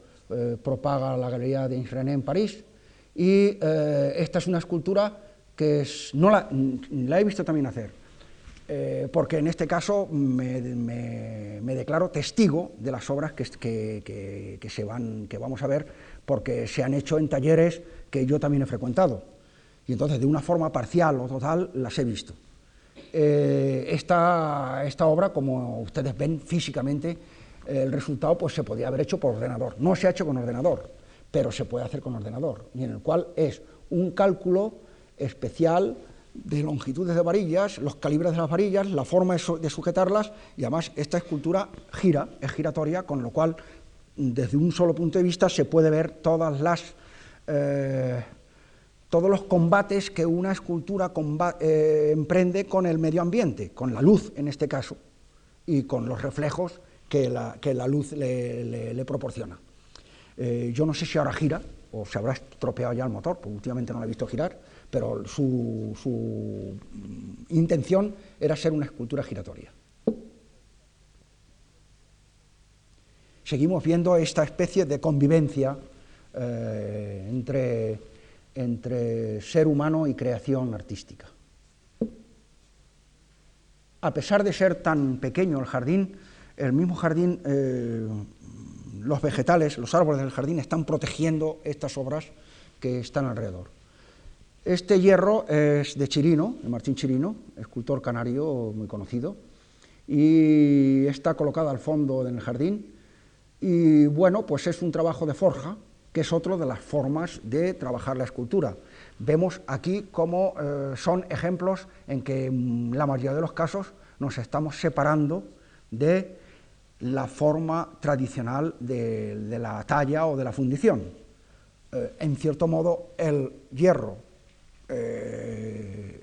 S2: propaga la Galería de René en París, y esta es una escultura que no la, la he visto también hacer, eh, porque en este caso me, declaro testigo de las obras que, se van, que vamos a ver, porque se han hecho en talleres que yo también he frecuentado. Y entonces, de una forma parcial o total, las he visto. Eh, esta, obra, como ustedes ven físicamente, el resultado pues, se podía haber hecho por ordenador. No se ha hecho con ordenador, pero se puede hacer con ordenador, y en el cual es un cálculo especial de longitudes de varillas, los calibres de las varillas, la forma de sujetarlas y además esta escultura gira, es giratoria, con lo cual desde un solo punto de vista se puede ver todas las, eh, todos los combates que una escultura eh, emprende con el medio ambiente, con la luz en este caso, y con los reflejos que la, luz le, proporciona. Eh, yo no sé si ahora gira o se habrá estropeado ya el motor, porque últimamente no lo he visto girar, pero su, intención era ser una escultura giratoria. Seguimos viendo esta especie de convivencia eh, entre, ser humano y creación artística. A pesar de ser tan pequeño el jardín, el mismo jardín, eh, los vegetales, los árboles del jardín están protegiendo estas obras que están alrededor. Este hierro es de Chirino, de Martín Chirino, escultor canario muy conocido, y está colocado al fondo del jardín. Y bueno, pues es un trabajo de forja, que es otra de las formas de trabajar la escultura. Vemos aquí cómo eh, son ejemplos en que en la mayoría de los casos nos estamos separando de la forma tradicional de, la talla o de la fundición. Eh, en cierto modo, el hierro eh,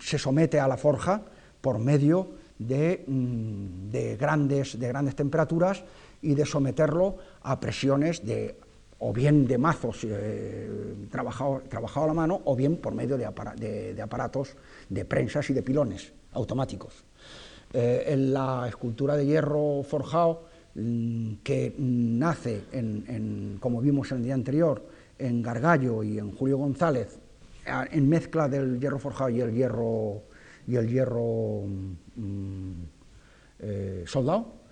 S2: se somete a la forja por medio de, mm, grandes, de grandes temperaturas y de someterlo a presiones de o bien de mazos eh, trabajado a la mano, o bien por medio de, aparatos de prensas y de pilones automáticos. Eh, en la escultura de hierro forjado, mm, que nace, como vimos en el día anterior, en Gargallo y en Julio González, en mezcla del hierro forjado y el hierro, y el hierro mm, eh, soldado,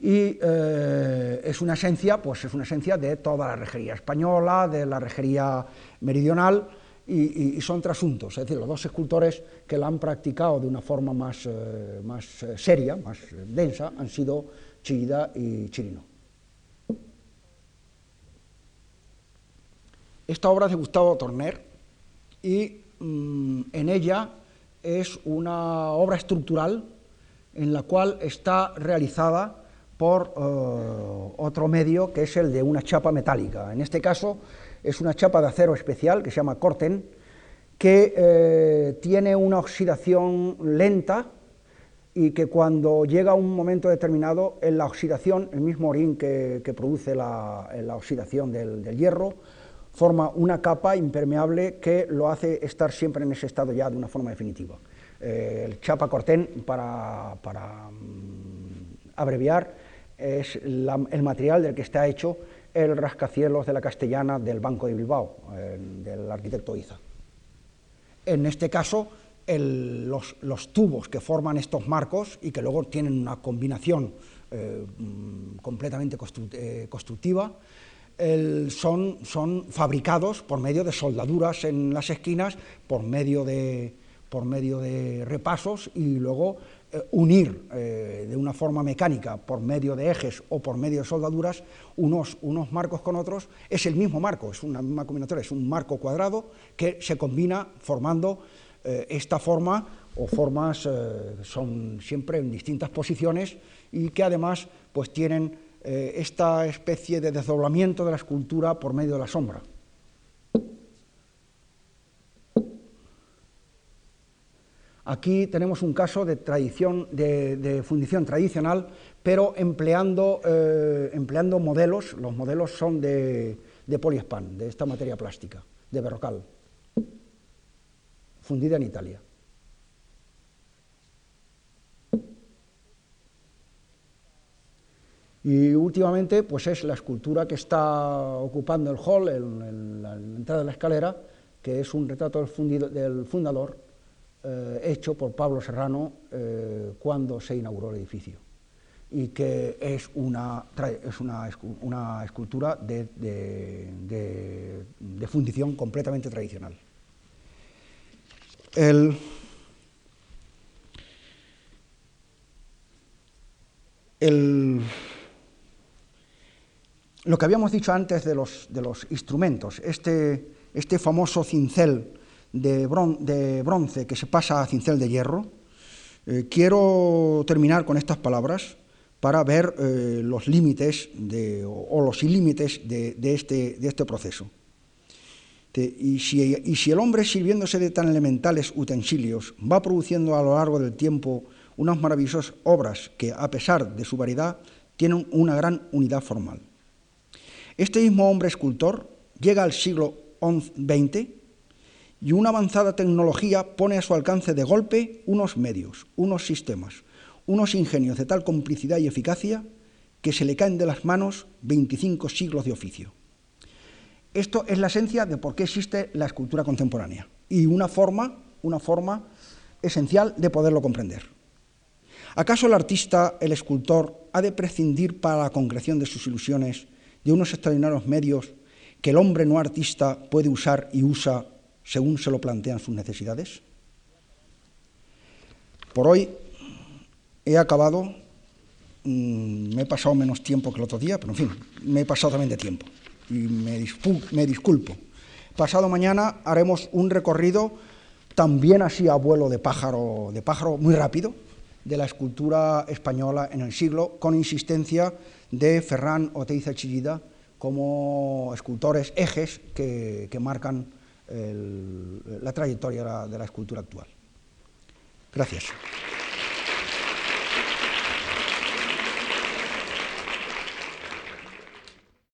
S2: y eh, es una esencia, pues es una esencia de toda la rejería española, de la rejería meridional, y, son trasuntos, es decir, los dos escultores que la han practicado de una forma más, eh, más seria, más densa, han sido Chillida y Chirino. Esta obra de Gustavo Torner y mm, en ella es una obra estructural en la cual está realizada por eh, otro medio que es el de una chapa metálica. En este caso es una chapa de acero especial que se llama Corten, que eh, tiene una oxidación lenta y que cuando llega un momento determinado, en la oxidación, el mismo orín que, produce la, oxidación del, hierro, forma una capa impermeable que lo hace estar siempre en ese estado ya de una forma definitiva. Eh, el chapa corten, para, para mm, abreviar, es el material del que está hecho el rascacielos de la Castellana del Banco de Bilbao, del arquitecto Iza. En este caso, los, tubos que forman estos marcos y que luego tienen una combinación eh, mm, completamente eh, constructiva, son, son, fabricados por medio de soldaduras en las esquinas, por medio de, por medio de repasos y luego eh, unir eh, de una forma mecánica por medio de ejes o por medio de soldaduras unos, unos marcos con otros, es el mismo marco, es una misma combinatoria, es un marco cuadrado que se combina formando eh, esta forma o formas son siempre en distintas posiciones y que además pues tienen esta especie de desdoblamiento de la escultura por medio de la sombra. Aquí tenemos un caso de, tradición, de, fundición tradicional, pero empleando, eh, empleando, modelos, los modelos son de, de poliespan, de esta materia plástica, de berrocal, fundida en Italia. Y últimamente, pues es la escultura que está ocupando el hall, en, la entrada de la escalera, que es un retrato del, fundador eh, hecho por Pablo Serrano eh, cuando se inauguró el edificio y que es una, es una, una escultura de, de, fundición completamente tradicional. El, el, lo que habíamos dicho antes de los, de los instrumentos, este, este famoso cincel de, bronce que se pasa a cincel de hierro, eh, quiero terminar con estas palabras para ver eh, los límites o, los ilímites de, este, de este proceso. Y si, el hombre, sirviéndose de tan elementales utensilios, va produciendo a lo largo del tiempo unas maravillosas obras que, a pesar de su variedad, tienen una gran unidad formal. Este mismo hombre escultor llega al siglo XX y una avanzada tecnología pone a su alcance de golpe unos medios, unos sistemas, unos ingenios de tal complicidad y eficacia que se le caen de las manos 25 siglos de oficio. Esto es la esencia de por qué existe la escultura contemporánea y una forma, una forma esencial de poderlo comprender. ¿Acaso el artista, el escultor, ha de prescindir para la concreción de sus ilusiones de unos extraordinarios medios que el hombre no artista puede usar y usa según se lo plantean sus necesidades? Por hoy he acabado, mm, me he pasado menos tiempo que el otro día, pero en fin, me he pasado también de tiempo y me, disculpo. Pasado mañana haremos un recorrido también así a vuelo de pájaro, de pájaro muy rápido, de la escultura española en el siglo, con insistencia de Ferran Oteiza Chillida como escultores ejes que, marcan la trayectoria de la escultura actual. Gracias.